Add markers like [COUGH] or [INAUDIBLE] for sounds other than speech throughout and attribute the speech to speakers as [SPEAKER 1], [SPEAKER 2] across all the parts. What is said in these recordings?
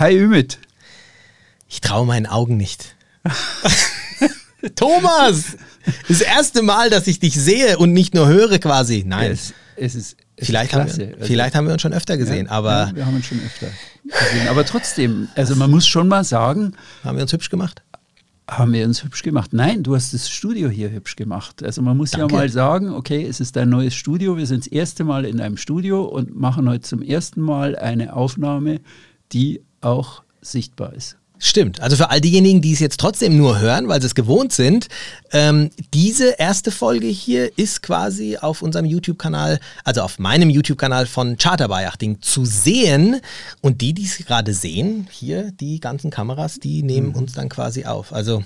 [SPEAKER 1] Hi Ümit.
[SPEAKER 2] Ich traue meinen Augen nicht. [LAUGHS] Thomas! Das erste Mal, dass ich dich sehe und nicht nur höre quasi. Nein.
[SPEAKER 1] Es, es ist es
[SPEAKER 2] vielleicht,
[SPEAKER 1] ist
[SPEAKER 2] haben wir,
[SPEAKER 1] Also,
[SPEAKER 2] vielleicht haben wir uns schon öfter gesehen,
[SPEAKER 1] ja,
[SPEAKER 2] aber
[SPEAKER 1] ja, wir haben uns schon öfter gesehen. Aber trotzdem, also man muss schon mal sagen,
[SPEAKER 2] haben wir uns hübsch gemacht?
[SPEAKER 1] haben wir uns hübsch gemacht. Nein, du hast das Studio hier hübsch gemacht. Also man muss
[SPEAKER 2] Danke.
[SPEAKER 1] ja mal sagen, okay, es ist dein neues Studio. Wir sind das erste Mal in einem Studio und machen heute zum ersten Mal eine Aufnahme, die auch sichtbar ist.
[SPEAKER 2] Stimmt. Also für all diejenigen, die es jetzt trotzdem nur hören, weil sie es gewohnt sind, ähm, diese erste Folge hier ist quasi auf unserem YouTube-Kanal, also auf meinem YouTube-Kanal von Charterbayachting zu sehen. Und die, die es gerade sehen, hier die ganzen Kameras, die nehmen uns dann quasi auf. Also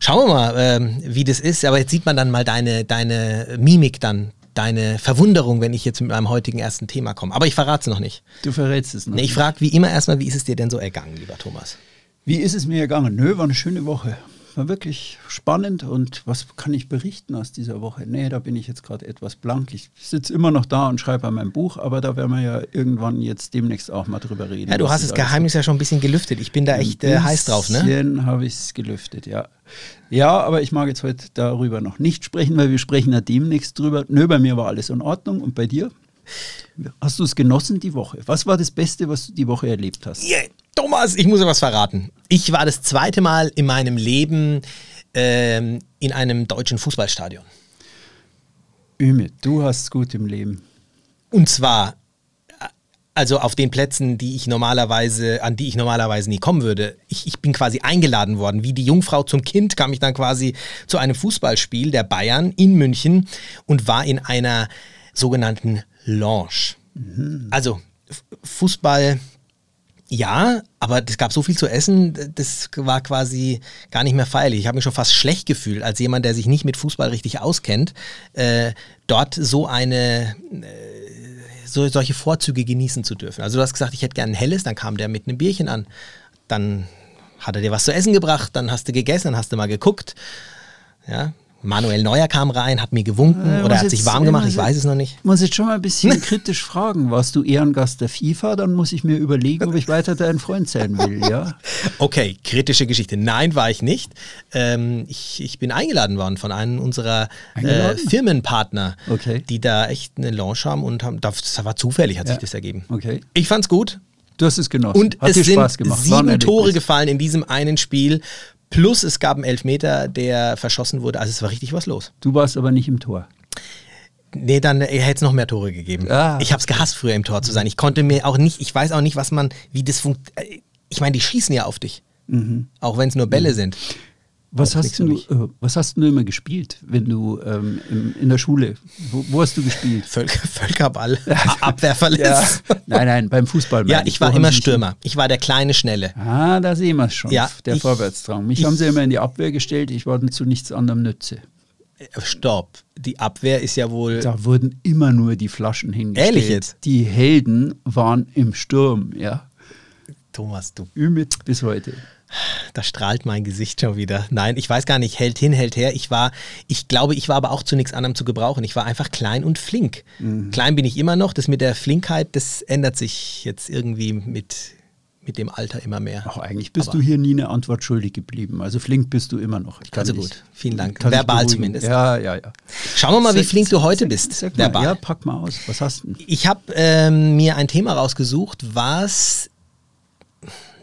[SPEAKER 2] schauen wir mal, ähm, wie das ist. Aber jetzt sieht man dann mal deine, deine Mimik dann. Deine Verwunderung, wenn ich jetzt mit meinem heutigen ersten Thema komme. Aber ich verrate es noch nicht.
[SPEAKER 1] Du verrätst es noch.
[SPEAKER 2] Nee, ich frage wie immer erstmal, wie ist es dir denn so ergangen, lieber Thomas?
[SPEAKER 1] Wie ist es mir gegangen? Nö, war eine schöne Woche. War wirklich spannend und was kann ich berichten aus dieser Woche? Nee, da bin ich jetzt gerade etwas blank. Ich sitze immer noch da und schreibe an meinem Buch, aber da werden wir ja irgendwann jetzt demnächst auch mal drüber reden.
[SPEAKER 2] Ja, du hast das Geheimnis ja schon ein bisschen gelüftet. Ich bin da echt äh, heiß drauf, ne?
[SPEAKER 1] Bisschen habe ich es gelüftet, ja. Ja, aber ich mag jetzt heute darüber noch nicht sprechen, weil wir sprechen ja demnächst drüber. Nö, bei mir war alles in Ordnung und bei dir? Hast du es genossen die Woche? Was war das Beste, was du die Woche erlebt hast?
[SPEAKER 2] Yeah. Thomas, ich muss dir was verraten. Ich war das zweite Mal in meinem Leben ähm, in einem deutschen Fußballstadion.
[SPEAKER 1] Ümit, du hast es gut im Leben.
[SPEAKER 2] Und zwar, also auf den Plätzen, die ich normalerweise, an die ich normalerweise nie kommen würde. Ich, ich bin quasi eingeladen worden. Wie die Jungfrau zum Kind kam ich dann quasi zu einem Fußballspiel der Bayern in München und war in einer sogenannten Lounge. Also F- Fußball. Ja, aber es gab so viel zu essen, das war quasi gar nicht mehr feierlich. Ich habe mich schon fast schlecht gefühlt, als jemand, der sich nicht mit Fußball richtig auskennt, äh, dort so eine so, solche Vorzüge genießen zu dürfen. Also du hast gesagt, ich hätte gerne ein helles, dann kam der mit einem Bierchen an. Dann hat er dir was zu essen gebracht, dann hast du gegessen, dann hast du mal geguckt. Ja. Manuel Neuer kam rein, hat mir gewunken
[SPEAKER 1] Äh,
[SPEAKER 2] oder hat sich warm gemacht, ich weiß es noch nicht.
[SPEAKER 1] Ich muss jetzt schon mal ein bisschen [LAUGHS] kritisch fragen. Warst du Ehrengast der FIFA? Dann muss ich mir überlegen, ob ich weiter dein Freund sein will, ja? [LAUGHS]
[SPEAKER 2] Okay, kritische Geschichte. Nein, war ich nicht. Ähm, ich, ich bin eingeladen worden von einem unserer äh? Firmenpartner,
[SPEAKER 1] Okay.
[SPEAKER 2] die da echt eine Lounge haben und haben, das war zufällig, hat
[SPEAKER 1] Ja.
[SPEAKER 2] sich das ergeben.
[SPEAKER 1] Okay.
[SPEAKER 2] Ich fand's gut.
[SPEAKER 1] Du hast es genossen.
[SPEAKER 2] Und
[SPEAKER 1] Hat
[SPEAKER 2] es
[SPEAKER 1] dir
[SPEAKER 2] sind sieben Tore gefallen in diesem einen Spiel. Plus es gab einen Elfmeter, der verschossen wurde. Also es war richtig was los.
[SPEAKER 1] Du warst aber nicht im Tor.
[SPEAKER 2] Nee, dann äh, hätte es noch mehr Tore gegeben.
[SPEAKER 1] Ah.
[SPEAKER 2] Ich habe es gehasst, früher im Tor zu sein. Ich konnte mir auch nicht, ich weiß auch nicht, was man, wie das funktioniert. Ich meine, die schießen ja auf dich.
[SPEAKER 1] Mhm.
[SPEAKER 2] Auch wenn es nur Bälle sind.
[SPEAKER 1] Was hast, du, äh, was hast du immer gespielt, wenn du ähm, im, in der Schule, wo, wo hast du gespielt?
[SPEAKER 2] Völker, [LAUGHS] Völkerball, Abwehrverletzt.
[SPEAKER 1] Ja. Nein, nein, beim Fußball.
[SPEAKER 2] Ja, ich war
[SPEAKER 1] Wo
[SPEAKER 2] immer Stürmer. Ich war der kleine Schnelle.
[SPEAKER 1] Ah, da sehen wir es schon,
[SPEAKER 2] Ja,
[SPEAKER 1] der
[SPEAKER 2] ich-
[SPEAKER 1] Vorwärtsdrang. Mich
[SPEAKER 2] ich-
[SPEAKER 1] haben sie immer in die Abwehr gestellt, ich war zu nichts anderem nütze.
[SPEAKER 2] Äh, Stopp. Die Abwehr ist ja wohl.
[SPEAKER 1] Da wurden immer nur die Flaschen hingestellt.
[SPEAKER 2] Ehrlich jetzt?
[SPEAKER 1] Die Helden waren im Sturm, ja.
[SPEAKER 2] Thomas, du
[SPEAKER 1] Ümit bis heute.
[SPEAKER 2] Da strahlt mein Gesicht schon wieder. Nein, ich weiß gar nicht, hält hin, hält her. Ich war, ich glaube, ich war aber auch zu nichts anderem zu gebrauchen. Ich war einfach klein und flink. Klein bin ich immer noch. Das mit der Flinkheit, das ändert sich jetzt irgendwie mit, mit dem Alter immer mehr.
[SPEAKER 1] Ach, eigentlich bist
[SPEAKER 2] Aber-
[SPEAKER 1] du hier nie eine Antwort schuldig geblieben. Also flink bist du immer noch. Ich
[SPEAKER 2] Also gut, vielen Dank. Verbal zumindest.
[SPEAKER 1] Ja, ja, ja.
[SPEAKER 2] Schauen wir mal, wie
[SPEAKER 1] Sag-
[SPEAKER 2] flink du heute
[SPEAKER 1] sag-
[SPEAKER 2] bist.
[SPEAKER 1] Sag mal,
[SPEAKER 2] verbal.
[SPEAKER 1] ja, pack mal aus. Was hast du?
[SPEAKER 2] Ich habe ähm, mir ein Thema rausgesucht, was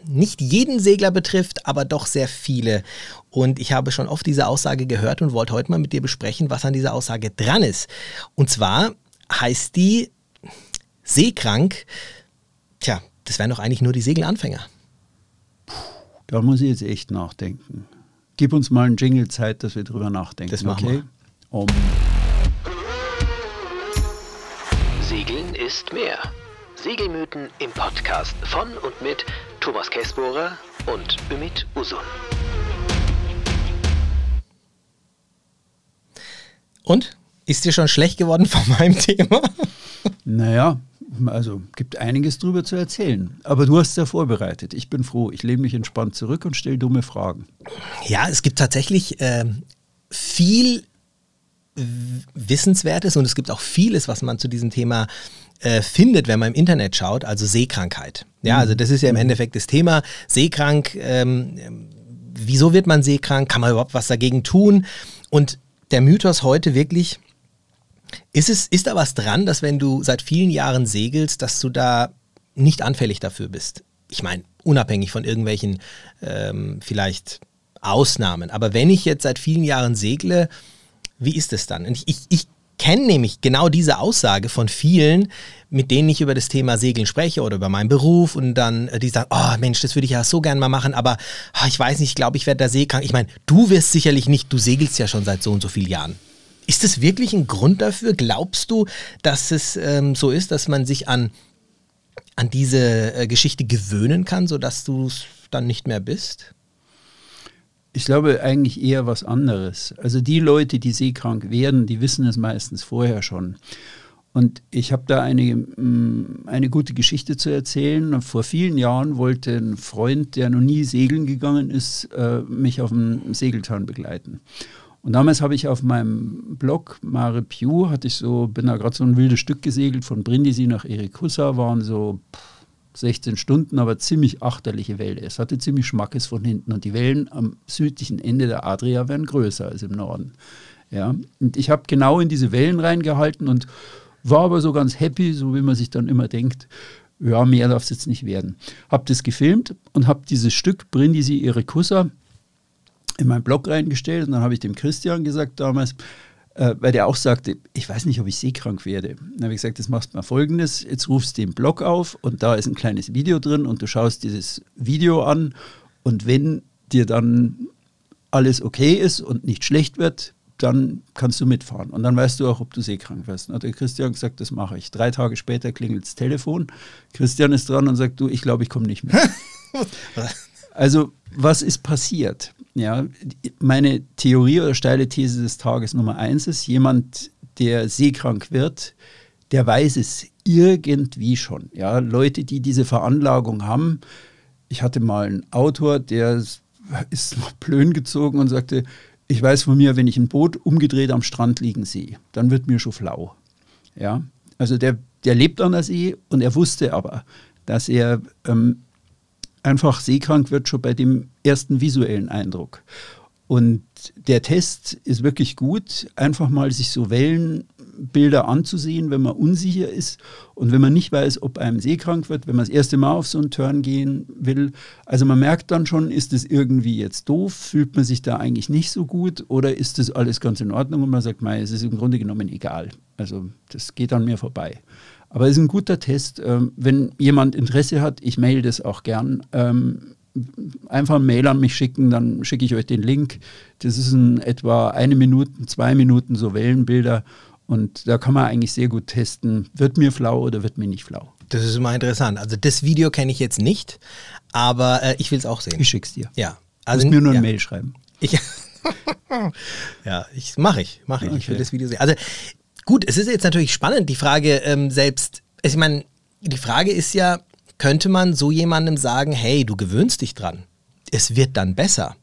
[SPEAKER 2] nicht jeden Segler betrifft, aber doch sehr viele. Und ich habe schon oft diese Aussage gehört und wollte heute mal mit dir besprechen, was an dieser Aussage dran ist. Und zwar heißt die seekrank, tja, das wären doch eigentlich nur die Segelanfänger.
[SPEAKER 1] Da muss ich jetzt echt nachdenken. Gib uns mal einen Jingle Zeit, dass wir drüber nachdenken.
[SPEAKER 2] Das machen
[SPEAKER 1] okay? Um,
[SPEAKER 3] Segeln ist mehr. Segelmythen im Podcast von und mit Thomas Kessbohrer und Ümit Usun.
[SPEAKER 2] Und? Ist dir schon schlecht geworden von meinem Thema?
[SPEAKER 1] naja, also gibt einiges drüber zu erzählen. Aber du hast es ja vorbereitet. Ich bin froh. Ich lehne mich entspannt zurück und stelle dumme Fragen.
[SPEAKER 2] Ja, es gibt tatsächlich ähm, viel Wissenswertes und es gibt auch vieles, was man zu diesem Thema äh, findet, wenn man im Internet schaut, also Seekrankheit. Ja, also das ist ja im
[SPEAKER 1] Mhm.
[SPEAKER 2] Endeffekt das Thema. Seekrank, ähm, wieso wird man seekrank? Kann man überhaupt was dagegen tun? Und der Mythos heute wirklich, ist, es, ist da was dran, dass wenn du seit vielen Jahren segelst, dass du da nicht anfällig dafür bist? Ich meine, unabhängig von irgendwelchen ähm, vielleicht Ausnahmen. Aber wenn ich jetzt seit vielen Jahren segle, wie ist es dann? Und ich, ich, ich kenne nämlich genau diese Aussage von vielen, mit denen ich über das Thema Segeln spreche oder über meinen Beruf und dann äh, die sagen, oh Mensch, das würde ich ja so gern mal machen, aber ah, ich weiß nicht, ich glaube, ich werde da seekrank. Ich meine, du wirst sicherlich nicht, du segelst ja schon seit so und so vielen Jahren. Ist das wirklich ein Grund dafür? Glaubst du, dass es ähm, so ist, dass man sich an, an diese äh, Geschichte gewöhnen kann, sodass du es dann nicht mehr bist?
[SPEAKER 1] Ich glaube eigentlich eher was anderes. Also die Leute, die seekrank werden, die wissen es meistens vorher schon. Und ich habe da eine, mm, eine gute Geschichte zu erzählen. Vor vielen Jahren wollte ein Freund, der noch nie segeln gegangen ist, äh, mich auf dem Segeltörn begleiten. Und damals habe ich auf meinem Blog Mare Piu, hatte ich so, bin da gerade so ein wildes Stück gesegelt von Brindisi nach Erikussa, waren so pff, 16 Stunden, aber ziemlich achterliche Welle. Es hatte ziemlich Schmackes von hinten und die Wellen am südlichen Ende der Adria werden größer als im Norden. Ja, und ich habe genau in diese Wellen reingehalten und war aber so ganz happy, so wie man sich dann immer denkt, ja, mehr darf es jetzt nicht werden. Habe das gefilmt und habe dieses Stück Brindisi Erikussa in meinen Blog reingestellt und dann habe ich dem Christian gesagt damals, äh, weil der auch sagte, ich weiß nicht, ob ich seekrank werde. Dann habe ich gesagt, jetzt machst du mal folgendes, jetzt rufst du den Blog auf und da ist ein kleines Video drin und du schaust dieses Video an und wenn dir dann alles okay ist und nicht schlecht wird, dann kannst du mitfahren. Und dann weißt du auch, ob du seekrank wirst. Dann hat der Christian gesagt, das mache ich. Drei Tage später klingelt das Telefon. Christian ist dran und sagt, du, ich glaube, ich komme nicht mehr. [LAUGHS] [LAUGHS] Also, was ist passiert? Ja, meine Theorie oder steile These des Tages Nummer eins ist, jemand, der seekrank wird, der weiß es irgendwie schon. Ja, Leute, die diese Veranlagung haben. Ich hatte mal einen Autor, der ist [LAUGHS] nach Plön gezogen und sagte, ich weiß von mir, wenn ich ein Boot umgedreht am Strand liegen sehe, dann wird mir schon flau. Ja, also der, der lebt an der See und er wusste aber, dass er ähm, einfach seekrank wird schon bei dem ersten visuellen Eindruck. Und der Test ist wirklich gut, einfach mal sich so Wellenbilder anzusehen, wenn man unsicher ist und wenn man nicht weiß, ob einem seekrank wird, wenn man das erste Mal auf so einen Turn gehen will. Also man merkt dann schon, ist es irgendwie jetzt doof, fühlt man sich da eigentlich nicht so gut oder ist das alles ganz in Ordnung und man sagt, mei, es ist im Grunde genommen egal. Also das geht an mir vorbei. Aber es ist ein guter Test. Ähm, wenn jemand Interesse hat, ich mail das auch gern. Ähm, einfach ein Mail an mich schicken, dann schicke ich euch den Link. Das ist in etwa eine Minute, zwei Minuten so Wellenbilder und da kann man eigentlich sehr gut testen, wird mir flau oder wird mir nicht flau.
[SPEAKER 2] Das ist immer interessant. Also das Video kenne ich jetzt nicht, aber äh, ich will es auch sehen.
[SPEAKER 1] Ich schick's dir.
[SPEAKER 2] Ja.
[SPEAKER 1] Also
[SPEAKER 2] Also
[SPEAKER 1] mir nur
[SPEAKER 2] ja.
[SPEAKER 1] eine Mail schreiben.
[SPEAKER 2] Ich, [LAUGHS] ja, ich mache ich, mache ich. Ich will das Video sehen. Also gut, es ist jetzt natürlich spannend, die Frage ähm, selbst. Ich meine, die Frage ist ja, könnte man so jemandem sagen, hey, du gewöhnst dich dran, es wird dann besser.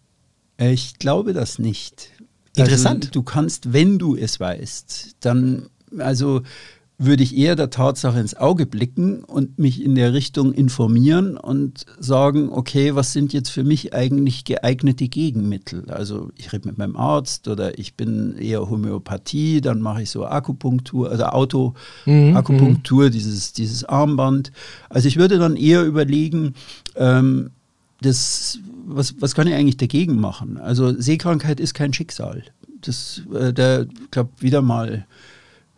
[SPEAKER 1] Ich glaube das nicht.
[SPEAKER 2] Interessant.
[SPEAKER 1] Also, du kannst, wenn du es weißt, dann, also würde ich eher der Tatsache ins Auge blicken und mich in der Richtung informieren und sagen, okay, was sind jetzt für mich eigentlich geeignete Gegenmittel? Also ich rede mit meinem Arzt oder ich bin eher Homöopathie, dann mache ich so Akupunktur, also Auto-Akupunktur, dieses, dieses Armband. Also ich würde dann eher überlegen, ähm, das, was, was kann ich eigentlich dagegen machen? Also Seekrankheit ist kein Schicksal. Das, äh, der, ich glaube, wieder mal,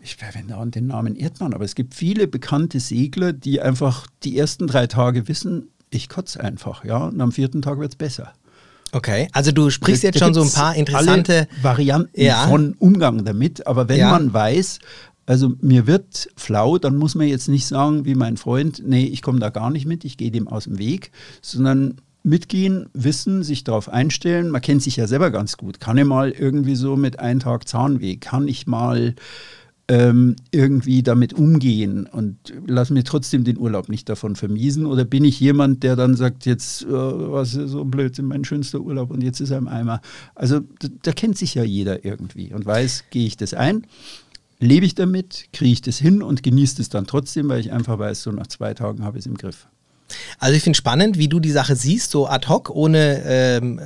[SPEAKER 1] ich verwende auch den Namen Erdmann, aber es gibt viele bekannte Segler, die einfach die ersten drei Tage wissen, ich kotze einfach, ja, und am vierten Tag wird es besser.
[SPEAKER 2] Okay, also du sprichst
[SPEAKER 1] Da-
[SPEAKER 2] jetzt
[SPEAKER 1] da
[SPEAKER 2] schon so ein paar interessante.
[SPEAKER 1] Varianten
[SPEAKER 2] Ja.
[SPEAKER 1] von Umgang damit, aber wenn
[SPEAKER 2] Ja.
[SPEAKER 1] man weiß, also mir wird flau, dann muss man jetzt nicht sagen, wie mein Freund, nee, ich komme da gar nicht mit, ich gehe dem aus dem Weg, sondern mitgehen, wissen, sich darauf einstellen. Man kennt sich ja selber ganz gut. Kann ich mal irgendwie so mit einem Tag Zahnweh, kann ich mal ähm, irgendwie damit umgehen und lass mir trotzdem den Urlaub nicht davon vermiesen? Oder bin ich jemand, der dann sagt, jetzt, äh, was ist so Blödsinn, mein schönster Urlaub und jetzt ist er im Eimer? Also da, da kennt sich ja jeder irgendwie und weiß, gehe ich das ein? lebe ich damit, kriege ich das hin und genieße es dann trotzdem, weil ich einfach weiß, so nach zwei Tagen habe ich es im Griff.
[SPEAKER 2] Also ich finde spannend, wie du die Sache siehst, so ad hoc, ohne ähm,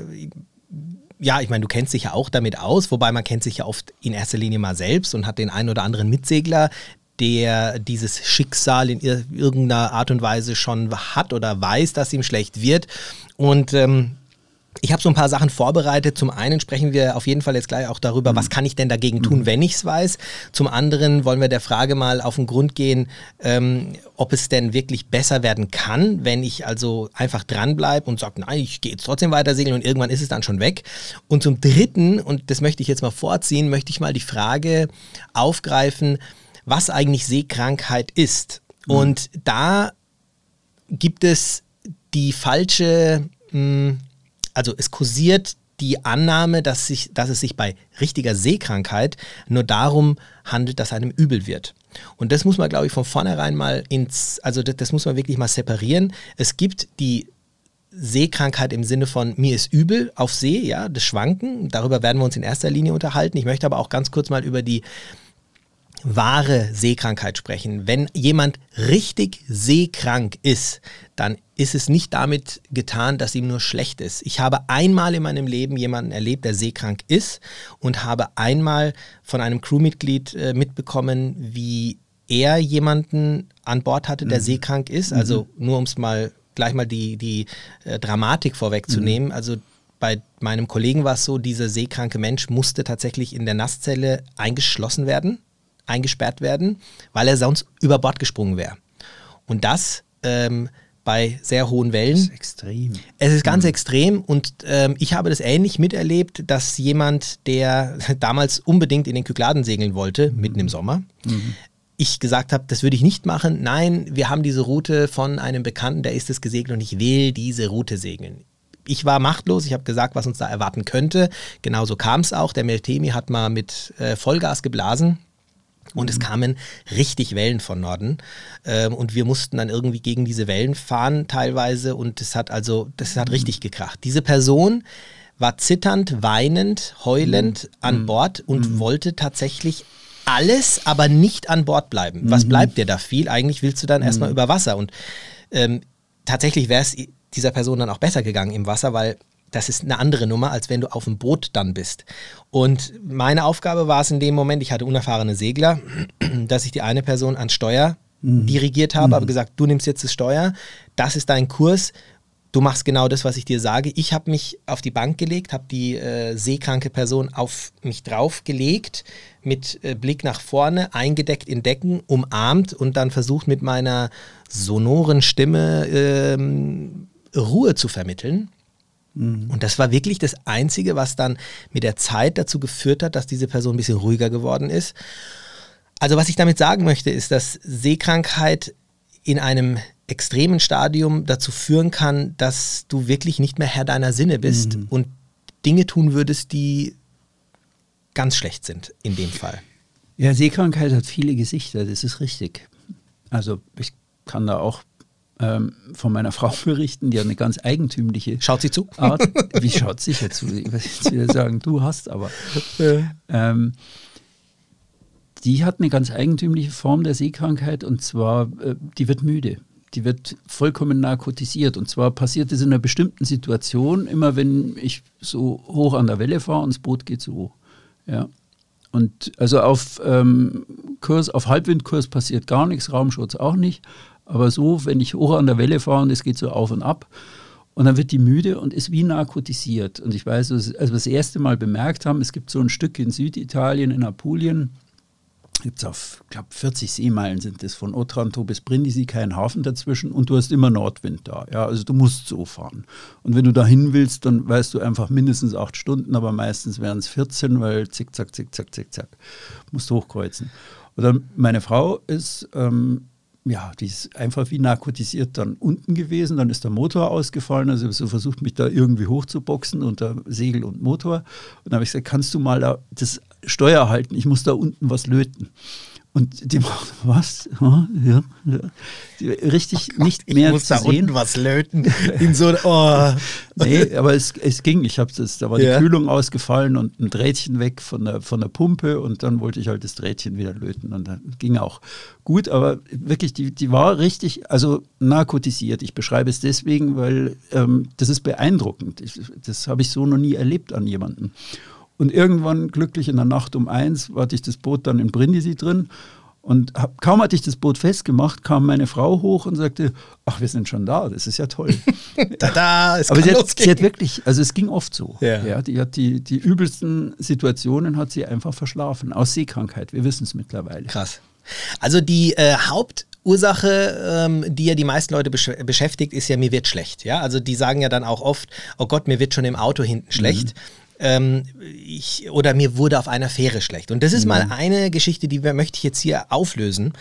[SPEAKER 2] ja, ich meine, du kennst dich ja auch damit aus, wobei man kennt sich ja oft in erster Linie mal selbst und hat den einen oder anderen Mitsegler, der dieses Schicksal in irgendeiner Art und Weise schon hat oder weiß, dass ihm schlecht wird. Und ähm, ich habe so ein paar Sachen vorbereitet. Zum einen sprechen wir auf jeden Fall jetzt gleich auch darüber, mhm. was kann ich denn dagegen tun, mhm. wenn ich es weiß. Zum anderen wollen wir der Frage mal auf den Grund gehen, ähm, ob es denn wirklich besser werden kann, wenn ich also einfach dranbleibe und sage, nein, ich gehe jetzt trotzdem weiter segeln und irgendwann ist es dann schon weg. Und zum dritten, und das möchte ich jetzt mal vorziehen, möchte ich mal die Frage aufgreifen, was eigentlich Seekrankheit ist. Mhm. Und da gibt es die falsche... Mh, hm, also es kursiert die Annahme, dass, sich, dass es sich bei richtiger Seekrankheit nur darum handelt, dass einem übel wird. Und das muss man, glaube ich, von vornherein mal ins, also das, das muss man wirklich mal separieren. Es gibt die Seekrankheit im Sinne von mir ist übel auf See, ja, das Schwanken. Darüber werden wir uns in erster Linie unterhalten. Ich möchte aber auch ganz kurz mal über die wahre Seekrankheit sprechen. Wenn jemand richtig seekrank ist, dann ist es nicht damit getan, dass ihm nur schlecht ist. Ich habe einmal in meinem Leben jemanden erlebt, der seekrank ist und habe einmal von einem Crewmitglied äh, mitbekommen, wie er jemanden an Bord hatte, der mhm. seekrank ist. Also mhm. nur um es mal gleich mal die, die äh, Dramatik vorwegzunehmen. Mhm. Also bei meinem Kollegen war es so, dieser seekranke Mensch musste tatsächlich in der Nasszelle eingeschlossen werden eingesperrt werden, weil er sonst über Bord gesprungen wäre. Und das ähm, bei sehr hohen Wellen. Das ist
[SPEAKER 1] extrem.
[SPEAKER 2] Es ist ganz mhm. extrem und ähm, ich habe das ähnlich miterlebt, dass jemand, der [LAUGHS] damals unbedingt in den Kykladen segeln wollte, mhm. mitten im Sommer, mhm. ich gesagt habe, das würde ich nicht machen. Nein, wir haben diese Route von einem Bekannten, der ist es gesegelt und ich will diese Route segeln. Ich war machtlos, ich habe gesagt, was uns da erwarten könnte. Genauso kam es auch. Der Meltemi hat mal mit äh, Vollgas geblasen und es mhm. kamen richtig Wellen von Norden. Ähm, und wir mussten dann irgendwie gegen diese Wellen fahren teilweise. Und es hat also, das hat mhm. richtig gekracht. Diese Person war zitternd, weinend, heulend mhm. an Bord und wollte tatsächlich alles, aber nicht an Bord bleiben. Was bleibt dir da viel? Eigentlich willst du dann erstmal über Wasser. Und ähm, tatsächlich wäre es dieser Person dann auch besser gegangen im Wasser, weil das ist eine andere Nummer, als wenn du auf dem Boot dann bist. Und meine Aufgabe war es in dem Moment, ich hatte unerfahrene Segler, [CLEARS THROAT] dass ich die eine Person ans Steuer mhm. dirigiert habe, mhm. aber gesagt, du nimmst jetzt das Steuer, das ist dein Kurs, du machst genau das, was ich dir sage. Ich habe mich auf die Bank gelegt, habe die äh, seekranke Person auf mich draufgelegt, mit äh, Blick nach vorne, eingedeckt in Decken, umarmt und dann versucht mit meiner sonoren Stimme ähm, Ruhe zu vermitteln. Mhm. Und das war wirklich das Einzige, was dann mit der Zeit dazu geführt hat, dass diese Person ein bisschen ruhiger geworden ist. Also was ich damit sagen möchte, ist, dass Seekrankheit in einem extremen Stadium dazu führen kann, dass du wirklich nicht mehr Herr deiner Sinne bist mhm. und Dinge tun würdest, die ganz schlecht sind in dem Fall.
[SPEAKER 1] Ja, Seekrankheit hat viele Gesichter, das ist richtig. Also ich kann da auch ähm, von meiner Frau [LAUGHS] berichten, die hat eine ganz eigentümliche
[SPEAKER 2] Schaut sie zu?
[SPEAKER 1] Art. Wie schaut sie jetzt zu? Ich würde jetzt wieder sagen, du hast aber. Ähm, die hat eine ganz eigentümliche Form der Seekrankheit und zwar, äh, die wird müde. Die wird vollkommen narkotisiert. Und zwar passiert es in einer bestimmten Situation, immer wenn ich so hoch an der Welle fahre und das Boot geht so hoch. Ja. Und also auf ähm, Kurs, auf Halbwindkurs passiert gar nichts, Raumschutz auch nicht. Aber so, wenn ich hoch an der Welle fahre und es geht so auf und ab, und dann wird die müde und ist wie narkotisiert. Und ich weiß, als wir das erste Mal bemerkt haben, es gibt so ein Stück in Süditalien, in Apulien, gibt es auf, ich glaube, 40 Seemeilen sind das, von Otranto bis Brindisi, kein Hafen dazwischen und du hast immer Nordwind da. Ja, also du musst so fahren. Und wenn du da hin willst, dann weißt du einfach mindestens acht Stunden, aber meistens wären es 14, weil zickzack, zickzack, zickzack, musst hochkreuzen. Dann meine Frau ist ähm, ja, die ist einfach wie narkotisiert dann unten gewesen. Dann ist der Motor ausgefallen. Also so versucht mich da irgendwie hochzuboxen unter Segel und Motor. Und dann habe ich gesagt, kannst du mal da das Steuer halten? Ich muss da unten was löten. Und die [LAUGHS] was? Ja, ja, richtig
[SPEAKER 2] Oh Gott,
[SPEAKER 1] nicht
[SPEAKER 2] ich
[SPEAKER 1] mehr
[SPEAKER 2] muss
[SPEAKER 1] zu
[SPEAKER 2] da
[SPEAKER 1] sehen.
[SPEAKER 2] unten was löten. In so, oh. [LAUGHS]
[SPEAKER 1] Nee, aber es, es ging. Ich habe das, da war
[SPEAKER 2] Ja.
[SPEAKER 1] die Kühlung ausgefallen und ein Drähtchen weg von der, von der Pumpe und dann wollte ich halt das Drähtchen wieder löten und dann ging auch gut, aber wirklich, die, die war richtig, also narkotisiert. Ich beschreibe es deswegen, weil ähm, das ist beeindruckend. Ich, das habe ich so noch nie erlebt an jemandem. Und irgendwann, glücklich in der Nacht um eins, hatte ich das Boot dann in Brindisi drin. Und hab, kaum hatte ich das Boot festgemacht, kam meine Frau hoch und sagte, ach, wir sind schon da, das ist ja toll. [LAUGHS]
[SPEAKER 2] Tada, es
[SPEAKER 1] Aber sie hat, sie hat wirklich, also es ging oft so.
[SPEAKER 2] Ja.
[SPEAKER 1] die hat die, die übelsten Situationen hat sie einfach verschlafen. Aus Seekrankheit, wir wissen es mittlerweile.
[SPEAKER 2] Krass. Also die äh, Hauptursache, ähm, die ja die meisten Leute besch beschäftigt, ist ja, mir wird schlecht. Ja, also die sagen ja dann auch oft, oh Gott, mir wird schon im Auto hinten schlecht. Ähm, ich, oder mir wurde auf einer Fähre schlecht. Und das ist mal eine Geschichte, die wir, möchte ich jetzt hier auflösen.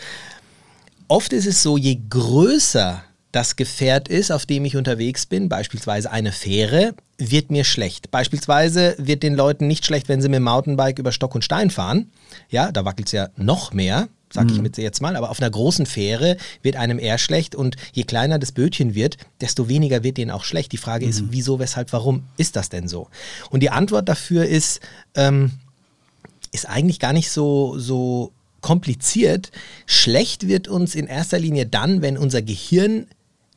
[SPEAKER 2] Oft ist es so, je größer das Gefährt ist, auf dem ich unterwegs bin, beispielsweise eine Fähre, wird mir schlecht. Beispielsweise wird den Leuten nicht schlecht, wenn sie mit dem Mountainbike über Stock und Stein fahren. Ja, da wackelt es ja noch mehr, sag ich mit jetzt mal. Aber auf einer großen Fähre wird einem eher schlecht und je kleiner das Bötchen wird, desto weniger wird denen auch schlecht. Die Frage ist, wieso, weshalb, warum ist das denn so? Und die Antwort dafür ist, ähm, ist eigentlich gar nicht so, so kompliziert. Schlecht wird uns in erster Linie dann, wenn unser Gehirn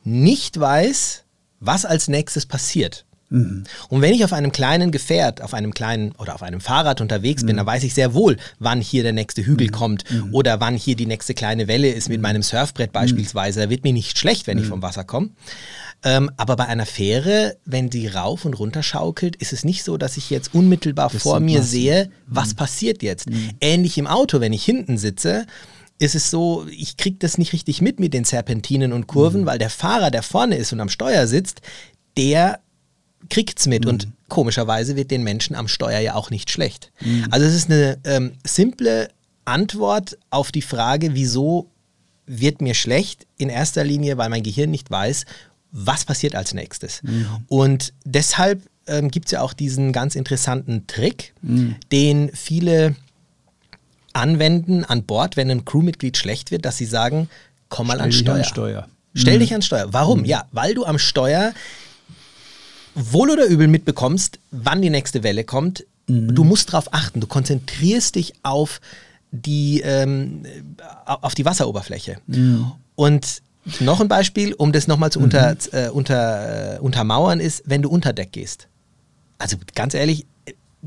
[SPEAKER 2] nicht weiß, was als nächstes passiert. Und wenn ich auf einem kleinen Gefährt, auf einem kleinen oder auf einem Fahrrad unterwegs bin, dann weiß ich sehr wohl, wann hier der nächste Hügel kommt oder wann hier die nächste kleine Welle ist mit meinem Surfbrett beispielsweise. Da wird mir nicht schlecht, wenn ich vom Wasser komme. Ähm, aber bei einer Fähre, wenn sie rauf und runter schaukelt, ist es nicht so, dass ich jetzt unmittelbar vor
[SPEAKER 1] sind
[SPEAKER 2] mir
[SPEAKER 1] Massen.
[SPEAKER 2] sehe, was passiert jetzt. Ähnlich im Auto, wenn ich hinten sitze, ist es so, ich kriege das nicht richtig mit mit den Serpentinen und Kurven, weil der Fahrer, der vorne ist und am Steuer sitzt, der kriegt's mit und komischerweise wird den Menschen am Steuer ja auch nicht schlecht. Also es ist eine ähm, simple Antwort auf die Frage, wieso wird mir schlecht, in erster Linie, weil mein Gehirn nicht weiß, was passiert als nächstes. Und deshalb ähm, gibt es ja auch diesen ganz interessanten Trick, den viele anwenden an Bord, wenn ein Crewmitglied schlecht wird, dass sie sagen, komm mal
[SPEAKER 1] Stell
[SPEAKER 2] an Steuer.
[SPEAKER 1] an Steuer.
[SPEAKER 2] Stell dich an Steuer. Warum? Ja, weil du am Steuer wohl oder übel mitbekommst, wann die nächste Welle kommt. Du musst darauf achten. Du konzentrierst dich auf die, ähm, auf die Wasseroberfläche. Und noch ein Beispiel, um das nochmal zu unter, äh, unter, äh, untermauern, ist, wenn du unter Deck gehst. Also ganz ehrlich,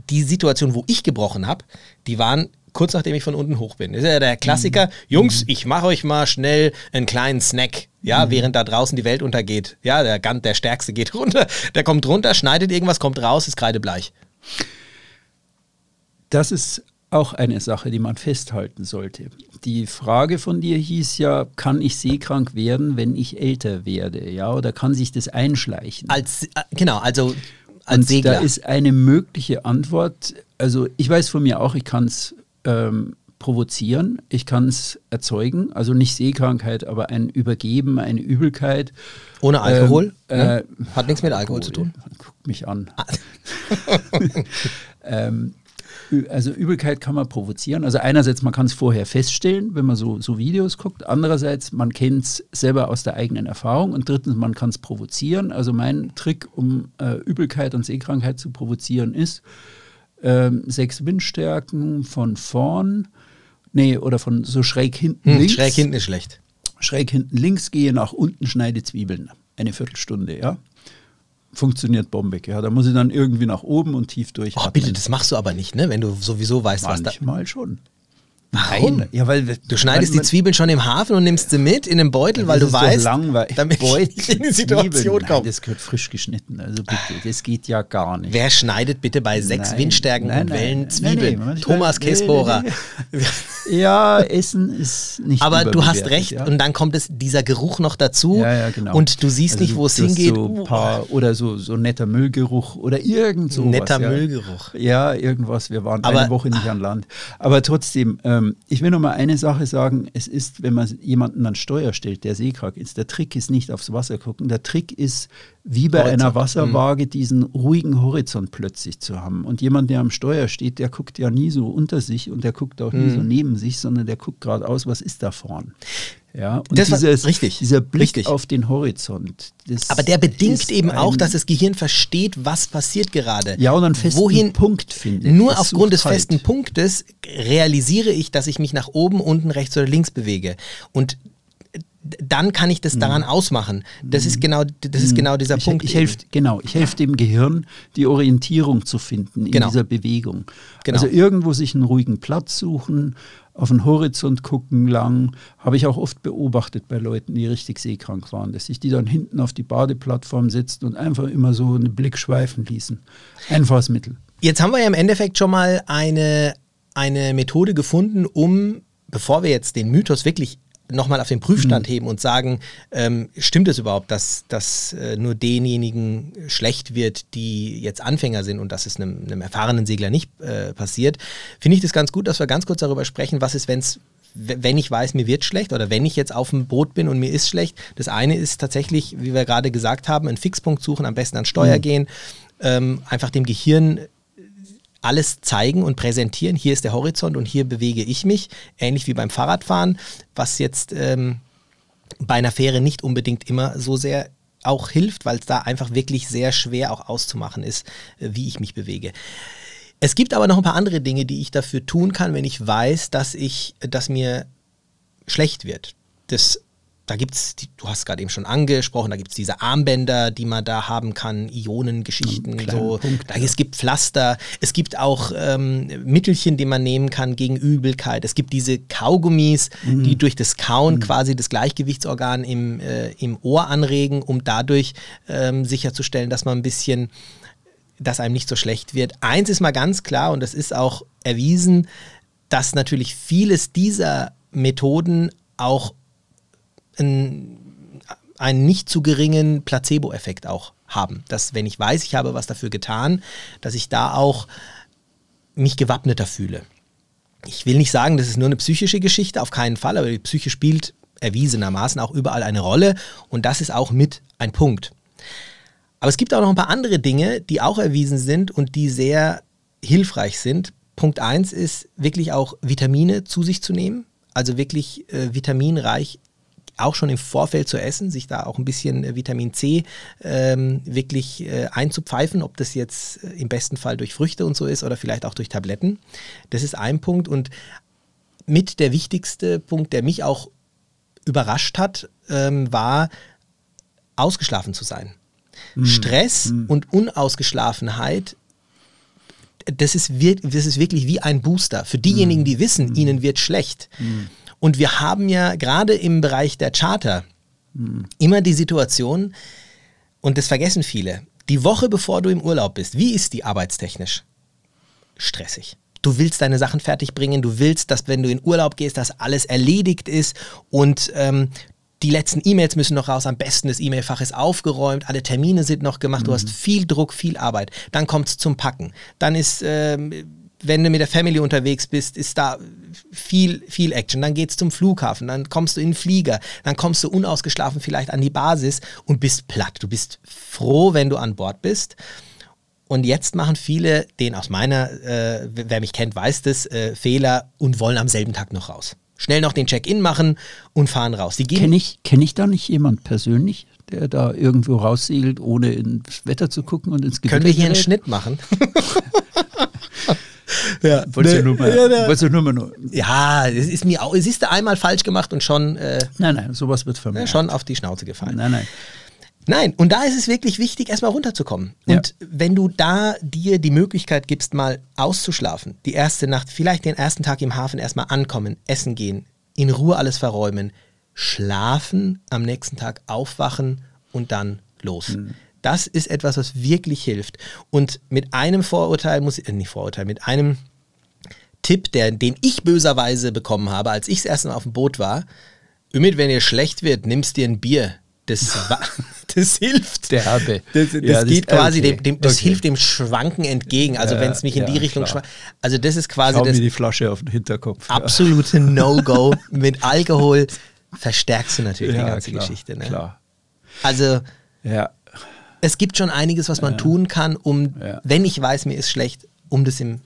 [SPEAKER 2] die Situation, wo ich gebrochen habe, die waren kurz nachdem ich von unten hoch bin. Das ist ja der Klassiker. Jungs, ich mache euch mal schnell einen kleinen Snack. Ja, während da draußen die Welt untergeht. Ja, der, der Stärkste geht runter, der kommt runter, schneidet irgendwas, kommt raus, ist kreidebleich.
[SPEAKER 1] Das ist auch eine Sache, die man festhalten sollte. Die Frage von dir hieß ja, kann ich seekrank werden, wenn ich älter werde? Ja, oder kann sich das einschleichen?
[SPEAKER 2] Als, äh, genau, also als
[SPEAKER 1] Und
[SPEAKER 2] Segler.
[SPEAKER 1] da ist eine mögliche Antwort. Also ich weiß von mir auch, ich kann es ähm, provozieren, ich kann es erzeugen, also nicht Seekrankheit, aber ein Übergeben, eine Übelkeit.
[SPEAKER 2] Ohne Alkohol?
[SPEAKER 1] Ähm,
[SPEAKER 2] ne?
[SPEAKER 1] äh,
[SPEAKER 2] Hat nichts mit Alkohol zu tun.
[SPEAKER 1] Guckt mich an. [LAUGHS] ähm, Ü- also Übelkeit kann man provozieren. Also einerseits, man kann es vorher feststellen, wenn man so, so Videos guckt. Andererseits, man kennt es selber aus der eigenen Erfahrung. Und drittens, man kann es provozieren. Also mein Trick, um äh, Übelkeit und Seekrankheit zu provozieren, ist ähm, sechs Windstärken von vorn, nee, oder von so schräg hinten
[SPEAKER 2] Hm,
[SPEAKER 1] links
[SPEAKER 2] schräg hinten ist schlecht.
[SPEAKER 1] schräg hinten links, gehe nach unten, schneide Zwiebeln. Eine Viertelstunde, ja. Funktioniert bombig, ja. Da muss ich dann irgendwie nach oben und tief durch.
[SPEAKER 2] Oh, bitte, das machst du aber nicht, ne? Wenn du sowieso weißt, was da.
[SPEAKER 1] Manchmal schon.
[SPEAKER 2] Warum?
[SPEAKER 1] Ja, weil
[SPEAKER 2] Du schneidest die Zwiebeln schon im Hafen und nimmst sie mit in den Beutel, weil du weißt,
[SPEAKER 1] langweilig.
[SPEAKER 2] damit
[SPEAKER 1] Beutel,
[SPEAKER 2] ich in die Situation
[SPEAKER 1] Zwiebeln. Nein,
[SPEAKER 2] komme.
[SPEAKER 1] das gehört frisch geschnitten. Also bitte, das geht ja gar nicht.
[SPEAKER 2] Wer schneidet bitte bei sechs
[SPEAKER 1] Nein,
[SPEAKER 2] Windstärken
[SPEAKER 1] nein,
[SPEAKER 2] und
[SPEAKER 1] nein,
[SPEAKER 2] Wellen
[SPEAKER 1] nein,
[SPEAKER 2] Zwiebeln?
[SPEAKER 1] manchmal-
[SPEAKER 2] Thomas
[SPEAKER 1] nee,
[SPEAKER 2] Kessbohrer.
[SPEAKER 1] nee, Ja, Essen ist nicht
[SPEAKER 2] Aber du hast recht
[SPEAKER 1] ja.
[SPEAKER 2] und dann kommt es dieser Geruch noch dazu
[SPEAKER 1] Ja, ja, genau.
[SPEAKER 2] und du siehst
[SPEAKER 1] Also
[SPEAKER 2] nicht, wo es hingeht.
[SPEAKER 1] So
[SPEAKER 2] Uh,
[SPEAKER 1] paar, oder so, so netter Müllgeruch oder irgend so.
[SPEAKER 2] Netter. Müllgeruch.
[SPEAKER 1] Ja, irgendwas. Wir waren
[SPEAKER 2] Aber-
[SPEAKER 1] eine Woche nicht an Land. Aber trotzdem, ähm, ich will noch mal eine Sache sagen. Es ist, wenn man jemanden an Steuer stellt, der seekrank ist, der Trick ist nicht aufs Wasser gucken. Der Trick ist, wie bei
[SPEAKER 2] Horizont.
[SPEAKER 1] einer Wasserwaage diesen ruhigen Horizont plötzlich zu haben. Und jemand, der am Steuer steht, der guckt ja nie so unter sich und der guckt auch nie so neben sich, sondern der guckt geradeaus, was ist da vorn. Ja, und
[SPEAKER 2] Das war-
[SPEAKER 1] dieses,
[SPEAKER 2] richtig,
[SPEAKER 1] dieser Blick
[SPEAKER 2] richtig.
[SPEAKER 1] auf den Horizont.
[SPEAKER 2] Aber der bedingt eben auch, dass das Gehirn versteht, was passiert gerade.
[SPEAKER 1] ja, und einen festen
[SPEAKER 2] Wohin
[SPEAKER 1] Punkt findet.
[SPEAKER 2] Nur aufgrund des
[SPEAKER 1] halt.
[SPEAKER 2] festen Punktes realisiere ich, dass ich mich nach oben, unten, rechts oder links bewege. Und dann kann ich das daran ausmachen. Das ist genau, das ist genau dieser
[SPEAKER 1] Mhm. ich,
[SPEAKER 2] Punkt.
[SPEAKER 1] Ich helfe, genau, ich helfe dem Gehirn, die Orientierung zu finden in
[SPEAKER 2] Genau.
[SPEAKER 1] dieser Bewegung.
[SPEAKER 2] Genau.
[SPEAKER 1] Also irgendwo sich einen ruhigen Platz suchen, auf den Horizont gucken lang. Habe ich auch oft beobachtet bei Leuten, die richtig seekrank waren, dass sich die dann hinten auf die Badeplattform setzten und einfach immer so einen Blick schweifen ließen. Einfaches Mittel.
[SPEAKER 2] Jetzt haben wir ja im Endeffekt schon mal eine, eine Methode gefunden, um, bevor wir jetzt den Mythos wirklich nochmal auf den Prüfstand
[SPEAKER 1] Mhm.
[SPEAKER 2] heben und sagen, ähm, stimmt es überhaupt, dass, dass äh, nur denjenigen schlecht wird, die jetzt Anfänger sind und dass es einem, einem erfahrenen Segler nicht äh, passiert, finde ich das ganz gut, dass wir ganz kurz darüber sprechen, was ist, wenn's, w- wenn ich weiß, mir wird schlecht oder wenn ich jetzt auf dem Boot bin und mir ist schlecht. Das eine ist tatsächlich, wie wir gerade gesagt haben, einen Fixpunkt suchen, am besten an Steuer gehen, ähm, einfach dem Gehirn alles zeigen und präsentieren. Hier ist der Horizont und hier bewege ich mich, ähnlich wie beim Fahrradfahren, was jetzt ähm, bei einer Fähre nicht unbedingt immer so sehr auch hilft, weil es da einfach wirklich sehr schwer auch auszumachen ist, äh, wie ich mich bewege. Es gibt aber noch ein paar andere Dinge, die ich dafür tun kann, wenn ich weiß, dass ich, dass mir schlecht wird. Das, da gibt es, du hast gerade eben schon angesprochen, da gibt es diese Armbänder, die man da haben kann, Ionengeschichten, so.
[SPEAKER 1] Punkt,
[SPEAKER 2] da,
[SPEAKER 1] ja.
[SPEAKER 2] es gibt Pflaster, es gibt auch ähm, Mittelchen, die man nehmen kann gegen Übelkeit. Es gibt diese Kaugummis,
[SPEAKER 1] Mhm.
[SPEAKER 2] die durch das Kauen quasi das Gleichgewichtsorgan im, äh, im Ohr anregen, um dadurch ähm, sicherzustellen, dass man ein bisschen dass einem nicht so schlecht wird. Eins ist mal ganz klar und das ist auch erwiesen, dass natürlich vieles dieser Methoden auch einen, einen nicht zu geringen Placebo-Effekt auch haben. Dass wenn ich weiß, ich habe was dafür getan, dass ich da auch mich gewappneter fühle. Ich will nicht sagen, das ist nur eine psychische Geschichte, auf keinen Fall, aber die Psyche spielt erwiesenermaßen auch überall eine Rolle und das ist auch mit ein Punkt. Aber es gibt auch noch ein paar andere Dinge, die auch erwiesen sind und die sehr hilfreich sind. Punkt 1 ist wirklich auch Vitamine zu sich zu nehmen, also wirklich äh, vitaminreich auch schon im Vorfeld zu essen, sich da auch ein bisschen äh, Vitamin C ähm, wirklich äh, einzupfeifen, ob das jetzt äh, im besten Fall durch Früchte und so ist oder vielleicht auch durch Tabletten. Das ist ein Punkt und mit der wichtigste Punkt, der mich auch überrascht hat, ähm, war ausgeschlafen zu sein. Stress und Unausgeschlafenheit, das ist, das ist wirklich wie ein Booster. Für diejenigen, die wissen, ihnen wird schlecht. Und wir haben ja gerade im Bereich der Charter immer die Situation, und das vergessen viele, die Woche bevor du im Urlaub bist, wie ist die arbeitstechnisch? Stressig. Du willst deine Sachen fertig bringen, du willst, dass wenn du in Urlaub gehst, dass alles erledigt ist und ähm, die letzten E-Mails müssen noch raus, am besten das E-Mail-Fach ist aufgeräumt, alle Termine sind noch gemacht, du hast viel Druck, viel Arbeit. Dann kommt es zum Packen. Dann ist, ähm, wenn du mit der Family unterwegs bist, ist da viel, viel Action. Dann geht es zum Flughafen, dann kommst du in den Flieger, dann kommst du unausgeschlafen vielleicht an die Basis und bist platt. Du bist froh, wenn du an Bord bist. Und jetzt machen viele, den aus meiner, äh, wer mich kennt, weiß das, äh, Fehler und wollen am selben Tag noch raus. Schnell noch den Check-in machen und fahren raus.
[SPEAKER 1] Kenne ich, kenn ich da nicht jemand persönlich, der da irgendwo raussegelt, ohne ins Wetter zu gucken und ins Gewitter
[SPEAKER 2] Können wir hier einen? Schnitt machen? [LAUGHS] ja,
[SPEAKER 1] Wolltest du nur mal,
[SPEAKER 2] ja, ja.
[SPEAKER 1] wolltest du nur mal nur,
[SPEAKER 2] ja, es ist mir auch, es ist einmal falsch gemacht und schon, äh,
[SPEAKER 1] nein, nein, sowas wird vermerkt.
[SPEAKER 2] schon auf die Schnauze gefallen.
[SPEAKER 1] Nein, nein.
[SPEAKER 2] Nein, und da ist es wirklich wichtig, erstmal runterzukommen.
[SPEAKER 1] Ja.
[SPEAKER 2] Und wenn du da dir die Möglichkeit gibst, mal auszuschlafen, die erste Nacht, vielleicht den ersten Tag im Hafen erstmal ankommen, essen gehen, in Ruhe alles verräumen, schlafen, am nächsten Tag aufwachen und dann los. Das ist etwas, was wirklich hilft. Und mit einem Vorurteil muss ich, äh, nicht Vorurteil, mit einem Tipp, der, den ich böserweise bekommen habe, als ich das erste Mal auf dem Boot war, Ümit, wenn dir schlecht wird, nimmst dir ein Bier. Das, [LAUGHS] das hilft.
[SPEAKER 1] Derbe.
[SPEAKER 2] Das, das
[SPEAKER 1] Ja, das-
[SPEAKER 2] geht quasi
[SPEAKER 1] okay,
[SPEAKER 2] dem, dem das
[SPEAKER 1] okay.
[SPEAKER 2] hilft dem Schwanken entgegen. Also
[SPEAKER 1] Ja,
[SPEAKER 2] wenn es mich in die
[SPEAKER 1] ja,
[SPEAKER 2] Richtung
[SPEAKER 1] klar.
[SPEAKER 2] schwankt. Also das ist quasi
[SPEAKER 1] Schau
[SPEAKER 2] das
[SPEAKER 1] mir die Flasche auf den Hinterkopf.
[SPEAKER 2] absolute [LAUGHS] No-Go. Mit Alkohol verstärkst du natürlich die ganze
[SPEAKER 1] klar,
[SPEAKER 2] Geschichte. Ne?
[SPEAKER 1] Klar.
[SPEAKER 2] Also
[SPEAKER 1] Ja.
[SPEAKER 2] Es gibt schon einiges, was man tun kann, um, wenn ich weiß, mir ist schlecht, um das im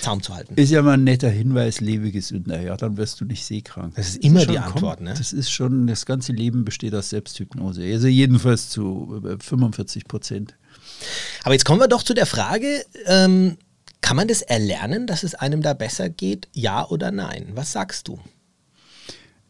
[SPEAKER 2] Zaum zu halten.
[SPEAKER 1] Ist ja mal ein netter Hinweis, lebe gesünder. Ja, dann wirst du nicht seekrank.
[SPEAKER 2] Das ist immer
[SPEAKER 1] schon-
[SPEAKER 2] die Antwort, ne?
[SPEAKER 1] Das ist schon, das ganze Leben besteht aus Selbsthypnose. Also jedenfalls zu äh, 45 Prozent.
[SPEAKER 2] Aber jetzt kommen wir doch zu der Frage, ähm, kann man das erlernen, dass es einem da besser geht? Ja oder nein? Was sagst du?